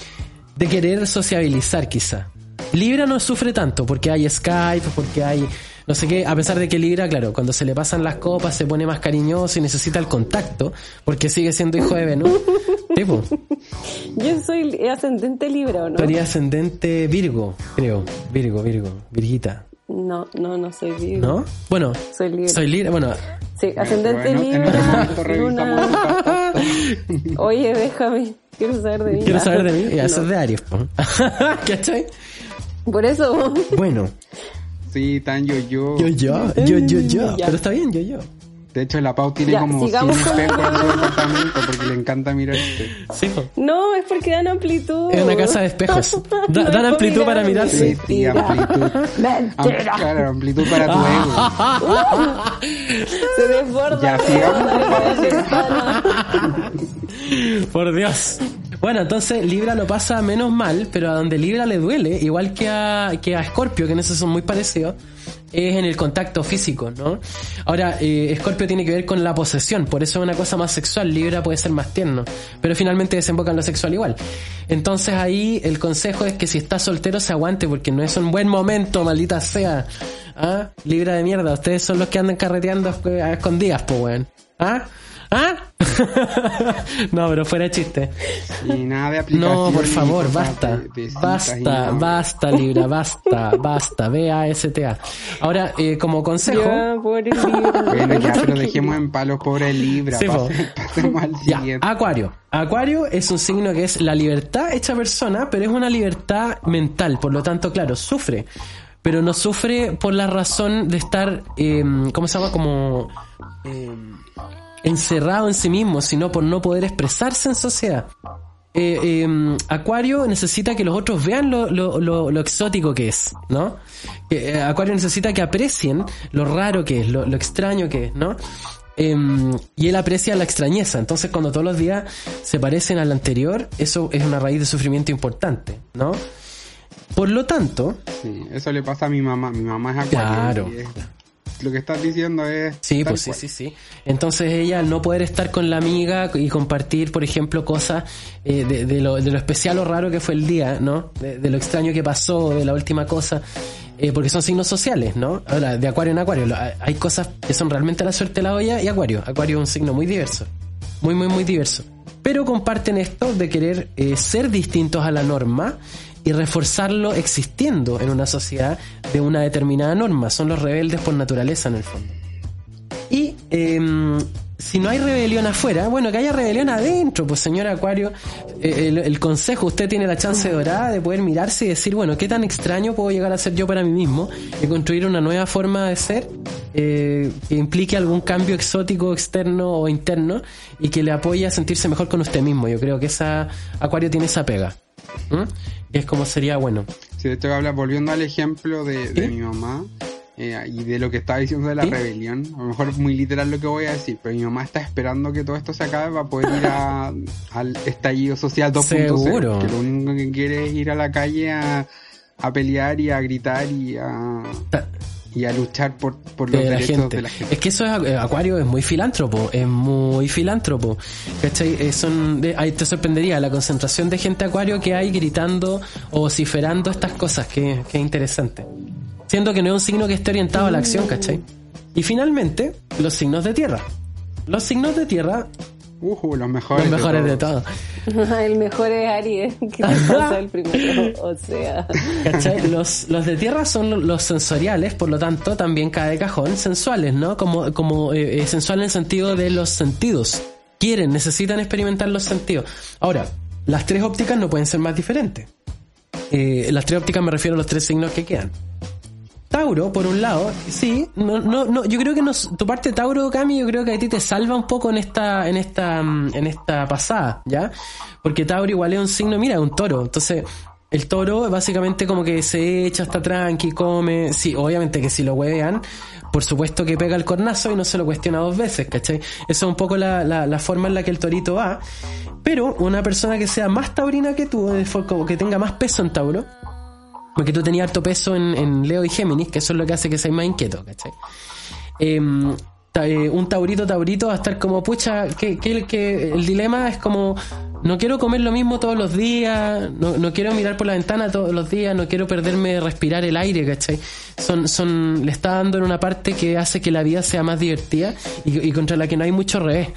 de querer sociabilizar quizá. Libra no sufre tanto porque hay Skype, porque hay no sé qué, a pesar de que Libra, claro, cuando se le pasan las copas se pone más cariñoso y necesita el contacto porque sigue siendo hijo de Venus. Tipo, Yo soy ascendente Libra, ¿o no? teoría ascendente Virgo, creo. Virgo, Virgo, Virgita. No, no, no soy Libra. ¿No? Bueno, Soy Libra. soy Libra, bueno, Sí, ascendente Bueno, Luna. carta. Oye, déjame. Quiero saber de mí. quiero saber de mí, ya, eso No. es de Aries. ¿cachai? Por eso. Bueno, Sí, tan yo yo. yo, yo, yo, yo, yo, Ya. pero está bien, yo, yo. De hecho, la Pau tiene Ya, como 100 sigamos con- espejos en su departamento porque le encanta mirarse. Sí, po. No, es porque dan amplitud. Es una casa de espejos. Da- No dan es amplitud para mirarse. Sí, sí, amplitud. Am- claro, amplitud para tu ego. Se desborda. Ya, sigamos, por favor. Por Dios. Bueno, entonces Libra lo pasa menos mal, pero a donde Libra le duele, igual que a, que a Scorpio, que en eso son muy parecidos, es en el contacto físico, ¿no? Ahora, eh, Scorpio tiene que ver con la posesión, por eso es una cosa más sexual, Libra puede ser más tierno, pero finalmente desemboca en lo sexual igual. Entonces ahí el consejo es que si está soltero se aguante, porque no es un buen momento, maldita sea. ¿Ah? Libra de mierda, ustedes son los que andan carreteando a escondidas, pues, weón. ¿Ah? ¿Ah? no, pero fuera de chiste. Y nada de aplicaciones. No, por favor, basta. Basta, basta, Libra, basta, basta. B-A-S-T-A. Ahora, eh, como consejo. Ya, pobre Libra. Bueno, ya, pero dejemos en palos pobre Libra. Sí, po. pase- pasemos al Ya, siguiente. Acuario. Acuario es un signo que es la libertad hecha persona, pero es una libertad mental. Por lo tanto, claro, sufre. Pero no sufre por la razón de estar, eh, ¿cómo se llama? Como eh, encerrado en sí mismo, sino por no poder expresarse en sociedad. Eh, eh, Acuario necesita que los otros vean lo, lo, lo, lo exótico que es, ¿no? Eh, Acuario necesita que aprecien lo raro que es, lo, lo extraño que es, ¿no? Em, y él aprecia la extrañeza. Entonces, cuando todos los días se parecen al anterior, eso es una raíz de sufrimiento importante, ¿no? Por lo tanto, Sí, eso le pasa a mi mamá. Mi mamá es acuario. Claro. Lo que estás diciendo es. Sí, pues sí, sí, sí. Entonces ella no poder estar con la amiga y compartir, por ejemplo, cosas eh, de, de lo, de lo especial o raro que fue el día, ¿no? De, de lo extraño que pasó, de la última cosa, eh, porque son signos sociales, ¿no? Ahora, de acuario en acuario, hay cosas que son realmente la suerte de la olla y acuario. Acuario es un signo muy diverso, muy, muy, muy diverso. Pero comparten esto de querer eh, ser distintos a la norma y reforzarlo existiendo en una sociedad de una determinada norma. Son los rebeldes por naturaleza en el fondo. Y em, si no hay rebelión afuera, bueno, que haya rebelión adentro, pues señor Acuario, eh, el, consejo, usted tiene la chance dorada de poder mirarse y decir, bueno, ¿qué tan extraño puedo llegar a ser yo para mí mismo? Y construir una nueva forma de ser eh, que implique algún cambio exótico externo o interno y que le apoye a sentirse mejor con usted mismo. Yo creo que esa Acuario tiene esa pega. ¿Mm? Es como sería bueno. Sí, de hecho, habla, volviendo al ejemplo de, mi mamá eh, y de lo que estaba diciendo de la ¿Sí? rebelión, a lo mejor es muy literal lo que voy a decir, pero mi mamá está esperando que todo esto se acabe para poder ir a- al estallido social 2.0. Seguro. Que lo único que quiere es ir a la calle a, a pelear y a gritar y a, Ta- y a luchar por, por los de la derechos gente. de la gente. Es que eso es, eh, Acuario es muy filántropo, es muy filántropo. ¿Cachai? Eh, son, ahí te sorprendería la concentración de gente Acuario que hay gritando o vociferando estas cosas, que, que es interesante. Siendo que no es un signo que esté orientado a la acción, ¿cachai? Y finalmente, los signos de tierra. Los signos de tierra Ujú, los mejores. Los mejores de todos. todos. el mejor es Aries, que te pasa el primero. O sea, ¿Cachai? Los, los de tierra son los sensoriales, por lo tanto, también cae de cajón sensuales, ¿no? Como, como eh, eh, sensual en el sentido de los sentidos. Quieren, necesitan experimentar los sentidos. Ahora, las tres ópticas no pueden ser más diferentes. Eh, las tres ópticas me refiero a los tres signos que quedan. Tauro, por un lado, sí, no, no, no, yo creo que nos, tu parte Tauro, Cami, yo creo que a ti te salva un poco en esta, en esta, mm, en esta pasada, ¿ya? Porque Tauro igual es un signo, mira, es un toro, entonces, el toro básicamente como que se echa hasta tranqui, come, sí, obviamente que si lo huevean, por supuesto que pega el cornazo y no se lo cuestiona dos veces, ¿cachai? Eso es un poco la, la, la forma en la que el torito va, pero una persona que sea más taurina que tú, como que tenga más peso en Tauro, porque tú tenías harto peso en, Leo y Géminis, que eso es lo que hace que seas más inquieto, ¿cachai? Em, eh, un taurito taurito va a estar como, pucha, que, que, el dilema es como, no quiero comer lo mismo todos los días, no, no quiero mirar por la ventana todos los días, no quiero perderme de respirar el aire, ¿cachai? Son, son, le está dando en una parte que hace que la vida sea más divertida y, y contra la que no hay mucho revés.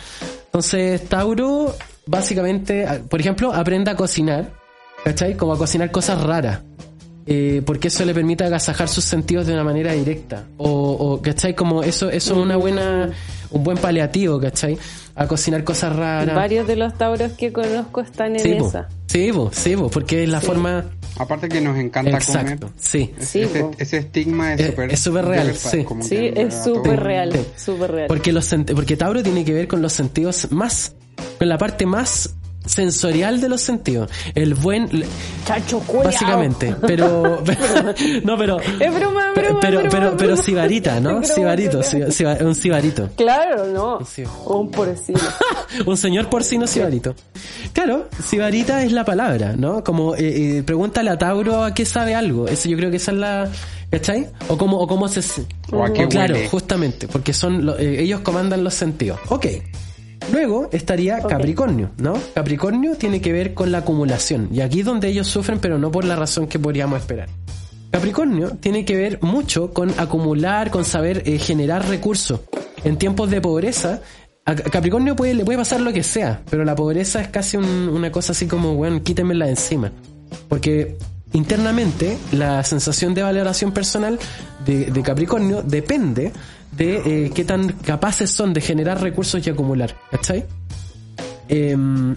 Entonces, Tauro, básicamente, por ejemplo, aprenda a cocinar, ¿cachai? Como a cocinar cosas raras. Eh, porque eso le permite agasajar sus sentidos de una manera directa. O, o ¿cachai? Como eso, eso es una buena, un buen paliativo, ¿cachai? A cocinar cosas raras. varios de los tauros que conozco están en Sí, po. esa. sí, po, sí, po, porque es la forma Aparte que nos encanta exacto. comer. Sí. Ese, Sí, ese- estigma es súper es súper real, sí. Sí, es súper real, súper real. Porque los porque Tauro tiene que ver con los sentidos más con la parte más sensorial de los sentidos. El buen Chacho, culiao. básicamente, pero no, pero Es broma, broma, pero broma, pero, pero sibarita, ¿no? Broma, Sibarito, siba- un sibarito. Claro, no. Sí. Un porcino. un señor porcino sibarito. Claro, sibarita es la palabra, ¿no? Como eh, eh, pregúntale a Tauro a qué sabe algo. Eso yo creo que esa es la ¿cachai? O cómo o cómo se O a qué Claro, justamente, porque son lo- eh, ellos comandan los sentidos. Ok. Luego estaría Capricornio, ¿no? Capricornio tiene que ver con la acumulación. Y aquí es donde ellos sufren, pero no por la razón que podríamos esperar. Capricornio tiene que ver mucho con acumular, con saber eh, generar recursos. En tiempos de pobreza, a Capricornio puede, le puede pasar lo que sea, pero la pobreza es casi un- una cosa así como, bueno, quítemela de encima. Porque internamente la sensación de valoración personal de, de Capricornio depende de eh, qué tan capaces son de generar recursos y acumular. ¿Cachai? Em,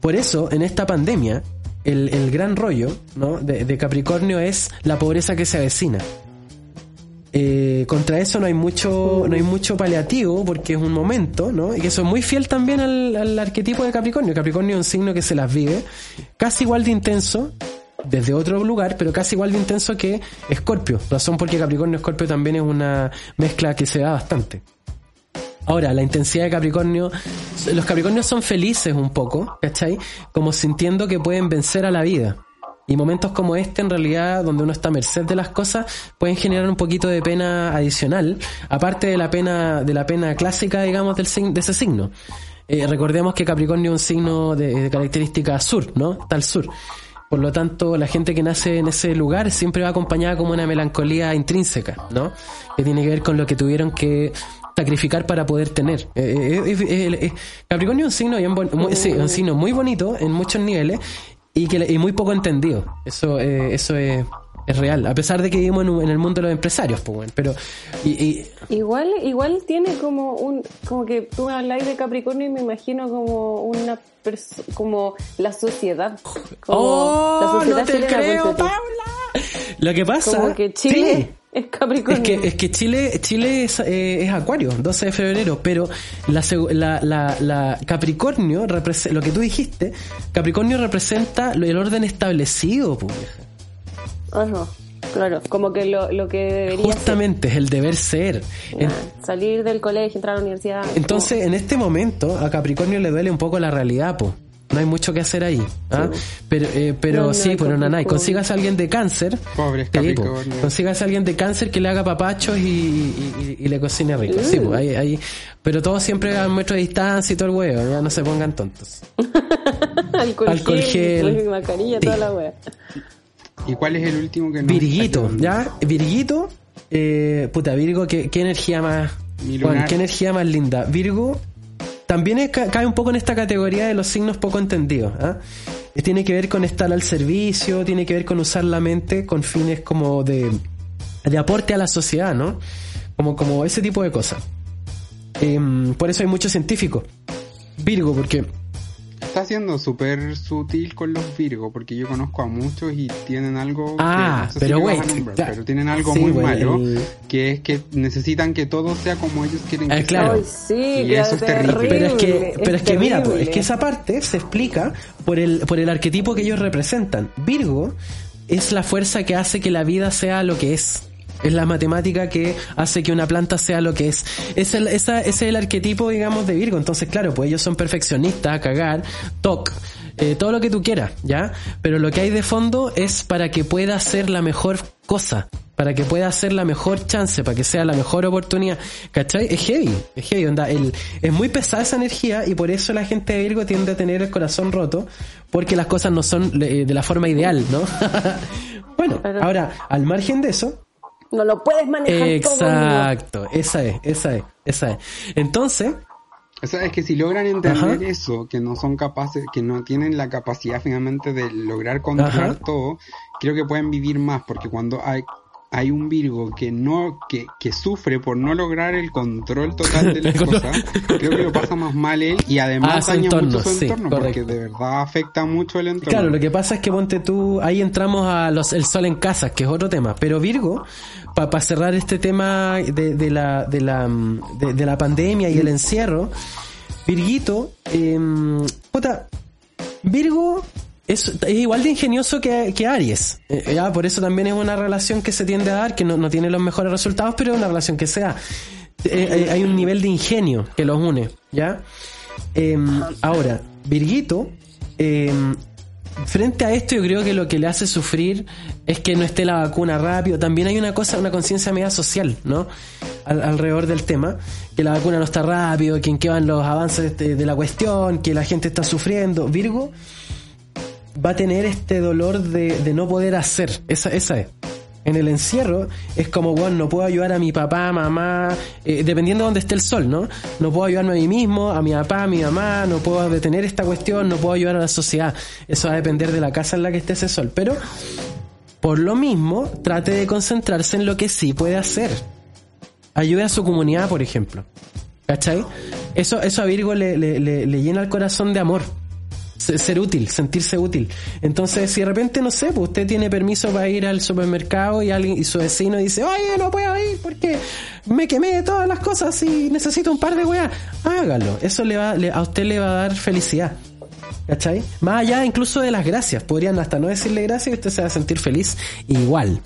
por eso, en esta pandemia, el, el gran rollo ¿no? de, de Capricornio es la pobreza que se avecina. Eh, contra eso no hay mucho no hay mucho paliativo porque es un momento ¿no? y que eso es muy fiel también al, al arquetipo de Capricornio Capricornio es un signo que se las vive casi igual de intenso desde otro lugar pero casi igual de intenso que Escorpio razón porque Capricornio Escorpio también es una mezcla que se da bastante Ahora, la intensidad de Capricornio, los Capricornios son felices un poco, ¿cachai? Como sintiendo que pueden vencer a la vida. Y momentos como este, en realidad, donde uno está a merced de las cosas, pueden generar un poquito de pena adicional, aparte de la pena, de la pena clásica, digamos, del de ese signo. Eh, recordemos que Capricornio es un signo de, de característica sur, ¿no? Está al sur. Por lo tanto, la gente que nace en ese lugar siempre va acompañada como una melancolía intrínseca, ¿no? Que tiene que ver con lo que tuvieron que sacrificar para poder tener. Eh, eh, eh, Capricornio es un signo muy, sí, un signo muy bonito en muchos niveles y que y muy poco entendido. Eso, eh, eso es, es real. A pesar de que vivimos en, un- en el mundo de los empresarios, pues bueno, pero y, y- Igual, igual tiene como un, como que tú me habláis de Capricornio y me imagino como una como la sociedad. Como ¡Oh! la sociedad no te creo. Paula. Lo que pasa Como que Chile sí. es Capricornio. Es que, es que Chile, Chile es, eh, es Acuario, 12 de febrero, pero la, la, la, la Capricornio, lo que tú dijiste, Capricornio representa el orden establecido, pues, vieja. Ajá, claro, como que lo, lo que debería justamente es el deber ser. ser, En- salir del colegio, entrar a la universidad. entonces, en este momento, a Capricornio le duele un poco la realidad, pues. No hay mucho que hacer ahí. ¿ah? Pero, eh, pero No, no, sí, pero nanay, consígase a alguien de cáncer. Pobres Sí, po. Capricornio. Consígase a alguien de cáncer que le haga papachos y, y- y- y le cocine rico. Sí, po, ahí, ahí- pero todo siempre a un metro de distancia y todo el huevo. Ya no se pongan tontos. alcohol, alcohol gel. gel, mascarilla, Sí. toda la wea. ¿Y cuál es el último que nos Virguito? ¿ya? Virguito. Eh, puta, Virgo, ¿qué, qué energía más... ¿qué energía más linda? Virgo, también es- cae un poco en esta categoría de los signos poco entendidos. ¿ah? Eh, Tiene que ver con estar al servicio, tiene que ver con usar la mente con fines como de, de aporte a la sociedad, ¿no? Como, como ese tipo de cosas. Em, por eso hay muchos científicos. Virgo, porque Está siendo súper sutil con los Virgo, porque yo conozco a muchos y tienen algo Ah, que no sé pero si wait, nombrar, pero tienen algo Sí, muy malo, el- que es que necesitan que todo sea como ellos quieren Ah, que claro. Sea. sí, Y eso es terrible. Pero es que, Horrible, pero es que mira, terrible. es que esa parte se explica por el, por el arquetipo que ellos representan. Virgo es la fuerza que hace que la vida sea lo que es. Es la matemática que hace que una planta sea lo que es. Es el, esa- ese es el arquetipo, digamos, de Virgo. Entonces, claro, pues ellos son perfeccionistas, a cagar, toc, eh, todo lo que tú quieras, ¿ya? Pero lo que hay de fondo es para que pueda ser la mejor cosa, para que pueda ser la mejor chance, para que sea la mejor oportunidad. ¿Cachai? Es heavy, es heavy, onda. El, es muy pesada esa energía y por eso la gente de Virgo tiende a tener el corazón roto, porque las cosas no son eh, de la forma ideal, ¿no? bueno, ahora, al margen de eso, No lo puedes manejar todo. Exacto, esa es, esa es, esa es. Entonces, O sea, es que si logran entender Ajá. eso, que no son capaces, que no tienen la capacidad finalmente de lograr controlar Ajá. todo, creo que pueden vivir más, porque cuando hay hay un Virgo que no que, que sufre por no lograr el control total de las cosas, creo que lo pasa más mal él y Ah, además su daña entorno, mucho su sí, entorno, correcto. porque de verdad afecta mucho el entorno. Claro, lo que pasa es que ponte tú, ahí entramos a los el sol en casa, que es otro tema. Pero Virgo, para cerrar este tema de, de la, de, la, de, de la pandemia y el encierro, Virguito, eh, puta, Virgo es, igual de ingenioso que, que Aries. Eh, ya, por eso también es una relación que se tiende a dar, que no, no tiene los mejores resultados, pero es una relación que sea. Eh, eh, hay un nivel de ingenio que los une, ¿ya? Eh, ahora, Virguito, eh, frente a esto yo creo que lo que le hace sufrir es que no esté la vacuna rápido. También hay una cosa, una conciencia media social, ¿no? Al- alrededor del tema, que la vacuna no está rápido, que en qué van los avances de, de la cuestión, que la gente está sufriendo. Virgo va a tener este dolor de, no poder hacer. Esa, esa es. En el encierro es como, bueno, no puedo ayudar a mi papá, mamá, eh, dependiendo de dónde esté el sol, ¿no? No puedo ayudarme a mí mismo, a mi papá, a mi mamá, no puedo detener esta cuestión, no puedo ayudar a la sociedad. Eso va a depender de la casa en la que esté ese sol. Pero, por lo mismo, trate de concentrarse en lo que sí puede hacer. Ayude a su comunidad, por ejemplo. ¿Cachai? Eso, a Virgo le- le llena el corazón de amor. Se- Ser útil, sentirse útil. Entonces, si de repente, no sé, pues usted tiene permiso para ir al supermercado y alguien y su vecino dice, oye, no puedo ir porque me quemé de todas las cosas y necesito un par de weas, hágalo. Eso le va, le- a usted le va a dar felicidad. ¿Cachai? Más allá incluso de las gracias. Podrían hasta no decirle gracias y usted se va a sentir feliz igual.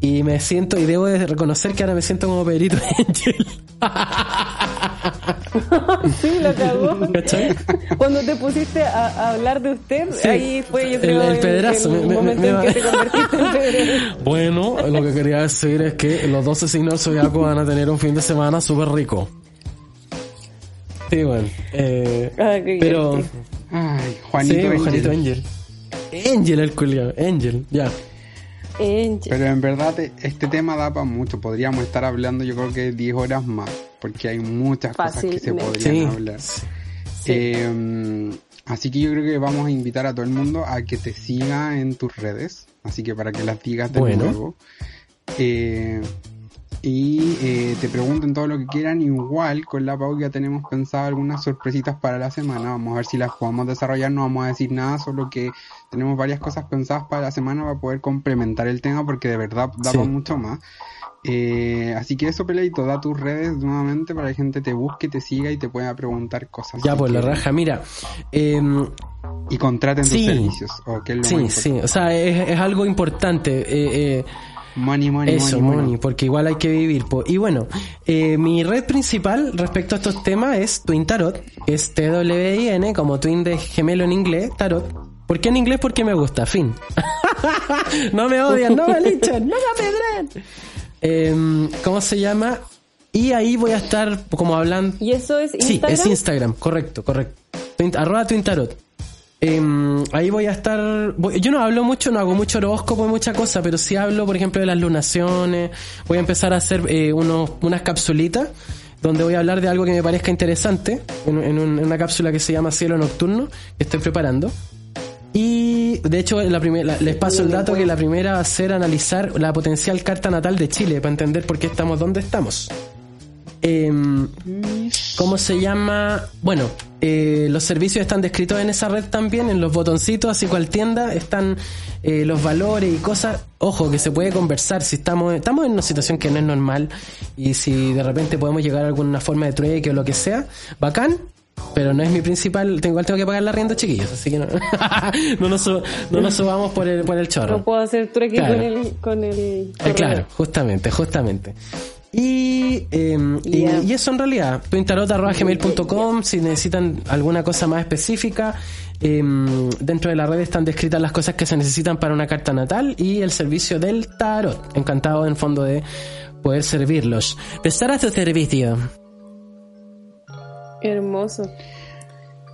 Y me siento, y debo de reconocer que ahora me siento como Pedrito Angel. sí, lo cagó. ¿Cachai? Cuando te pusiste a, a hablar de usted, Sí. ahí fue, yo El- creo, el pedrazo, el, me- me- momento me- en me- que te convertiste en pedrazo. Bueno, lo que quería decir es que los 12 signos del zodiaco van a tener un fin de semana súper rico. Sí, bueno. Eh, Ah, qué pero. Ay, Juanito, sí, Angel. Juanito Angel. Angel el culiao, Angel, ya. Angel. Pero en verdad este tema da para mucho. Podríamos estar hablando yo creo que 10 horas más. Porque hay muchas cosas que se podrían Sí. hablar. Sí. Eh, así que yo creo que vamos a invitar a todo el mundo a que te siga en tus redes. Así que para que las digas de Bueno. nuevo. Eh, y eh, te pregunten todo lo que quieran. Igual con la Pau ya tenemos pensado algunas sorpresitas para la semana. Vamos a ver si las podemos desarrollar. No vamos a decir nada, solo que tenemos varias cosas pensadas para la semana para poder complementar el tema porque de verdad da Sí. para mucho más. Eh, así que eso, Peleito, da tus redes nuevamente para que la gente te busque, te siga y te pueda preguntar cosas. Ya, pues la raja, mira. em, Y contraten tus Sí. servicios. O que es lo sí, sí, o sea, es, es algo importante. eh, eh, Money, money, Eso, money, money, porque igual hay que vivir. po. Y bueno, eh, mi red principal respecto a estos temas es Twin Tarot, que es T-W-I-N, como Twin de gemelo en inglés, Tarot. ¿Por qué en inglés? Porque me gusta, fin. no me odian, no me linchen, no me apedren. Eh, ¿Cómo se llama? Y ahí voy a estar como hablando... ¿Y eso es Sí, Instagram? es Instagram, correcto, correcto. Arroba Twin Tarot. Em, ahí voy a estar. voy- yo no hablo mucho, no hago mucho horóscopo y mucha cosa, pero sí hablo, por ejemplo, de las lunaciones. Voy a empezar a hacer eh, unos, unas capsulitas donde voy a hablar de algo que me parezca interesante, en, en un- en una cápsula que se llama Cielo Nocturno, que estoy preparando. Y de hecho, la les paso el dato que la primera va a ser analizar la potencial carta natal de Chile para entender por qué estamos donde estamos. Em, ¿Cómo se llama? Bueno, eh, los servicios están descritos en esa red también, en los botoncitos, así cual tienda, están eh, los valores y cosas. Ojo, que se puede conversar si estamos, estamos en una situación que no es normal y si de repente podemos llegar a alguna forma de trueque o lo que sea, bacán. Pero no es mi principal, tengo, igual tengo que pagar la rienda, chiquillos, así que no, no, nos, su- no nos subamos por el, por el chorro. No puedo hacer trueque Claro. con el, con el Eh, claro, justamente, justamente. Y, eh, y- eso en realidad, twintarot.gmail.com si necesitan alguna cosa más específica. eh, dentro de la red están descritas las cosas que se necesitan para una carta natal y el servicio del tarot. Encantado en fondo de poder servirlos. De estar a tu servicio. Hermoso.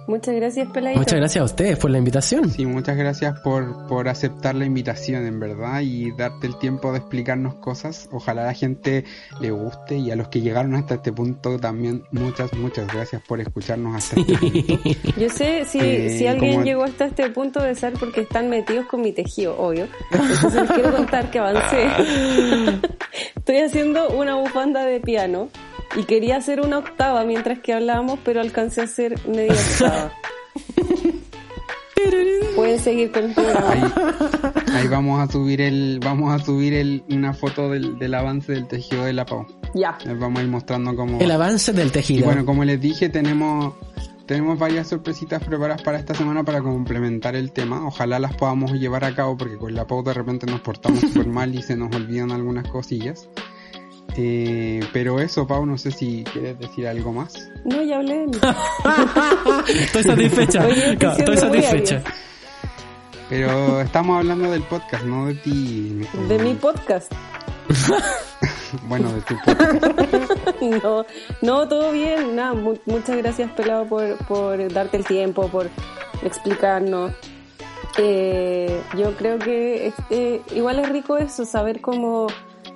Muchas gracias, Peladito. Muchas gracias a ustedes por la invitación. Sí, muchas gracias por, por aceptar la invitación, en verdad, y darte el tiempo de explicarnos cosas. Ojalá a la gente le guste y a los que llegaron hasta este punto también muchas, muchas gracias por escucharnos hasta este punto. Yo sé si, Eh, si alguien como- llegó hasta este punto de ser porque están metidos con mi tejido, obvio. Entonces les quiero contar que avancé. Estoy haciendo una bufanda de piano y quería hacer una octava mientras que hablábamos, pero alcancé a hacer media octava. Pueden seguir con el programa. Ahí, ahí vamos a subir el, vamos a subir el, una foto del, del avance del tejido de la Pau. Ya. Les vamos a ir mostrando cómo. El avance del Y tejido. bueno, como les dije, tenemos tenemos varias sorpresitas preparadas para esta semana para complementar el tema. Ojalá las podamos llevar a cabo porque con la Pau de repente nos portamos súper mal y se nos olvidan algunas cosillas. Eh, pero eso, Pau, no sé si quieres decir algo más. No, ya hablé estoy satisfecha. Oye, estoy satisfecha. Pero estamos hablando del podcast, no de ti. De mi podcast. Bueno, de tu podcast. No, no, todo bien. Nada, mu- muchas gracias, Pelado, por, por darte el tiempo, por explicarnos. Eh, yo creo que es- eh, igual es rico eso, saber cómo,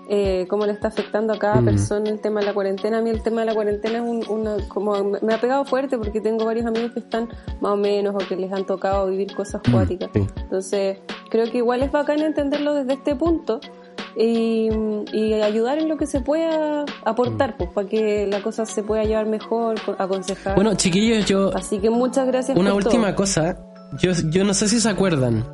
eh, cómo le está afectando a cada Mm. persona el tema de la cuarentena. A mí el tema de la cuarentena es un, una, como me ha pegado fuerte porque tengo varios amigos que están más o menos o que les han tocado vivir cosas cuáticas. sí. Entonces, creo que igual es bacán entenderlo desde este punto y, y ayudar en lo que se pueda aportar, pues, para que la cosa se pueda llevar mejor, co- aconsejar. Bueno, chiquillos, yo Así que muchas gracias Una por última todo. cosa, yo, yo no sé si se acuerdan,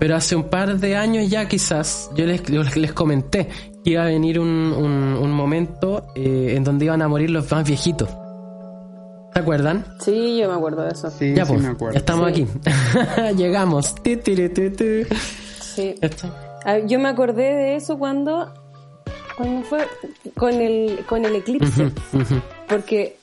pero hace un par de años ya quizás yo les, les, les comenté iba a venir un, un, un momento eh, en donde iban a morir los más viejitos. ¿Se acuerdan? Sí, yo me acuerdo de eso. Sí, ya sí pues, me acuerdo. estamos Sí. aquí. Llegamos. Sí. Esto. Ah, Yo me acordé de eso cuando, cuando fue con el, con el eclipse. Porque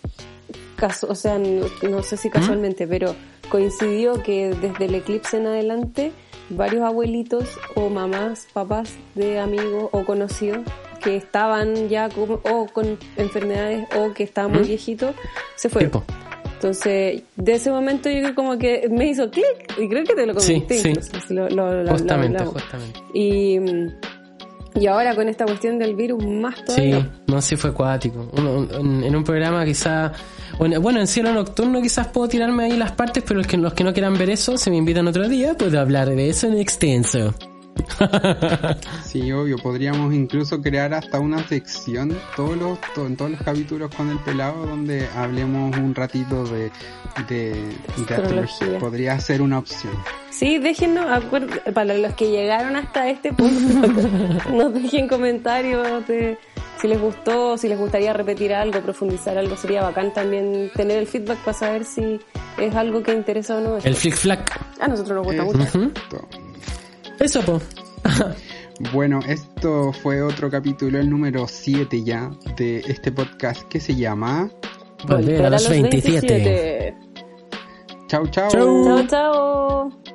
caso, o sea, no, no sé si casualmente, pero coincidió que desde el eclipse en adelante varios abuelitos o mamás, papás de amigos o conocidos que estaban ya con, o con enfermedades o que estaban muy viejitos se fueron. Entonces, de ese momento yo como que me hizo clic y creo que te lo Sí, comenté sí. si lo- lo- lo- lo Justamente, justamente. Y, mm, y ahora con esta cuestión del virus más Sí, todavía. no, sí fue acuático. Uno- en, en un programa quizá... Bueno, bueno, en cielo nocturno quizás puedo tirarme ahí las partes, pero los que, los que no quieran ver eso, se me invitan otro día, puedo hablar de eso en extenso. Sí, obvio, podríamos incluso crear hasta una sección todos los, to- en todos los capítulos con el pelado donde hablemos un ratito de, de, de Astrología. Podría ser una opción. Sí, déjenos, para los que llegaron hasta este punto, nos dejen comentarios de si les gustó, si les gustaría repetir algo, profundizar algo. Sería bacán también tener el feedback para saber si es algo que interesa o no. El flick flack. A nosotros nos gusta mucho. Eso, po. Bueno, esto fue otro capítulo, el número 7 ya, de este podcast que se llama Volver a los 27. Chau Chau. Chau. Chao, chao.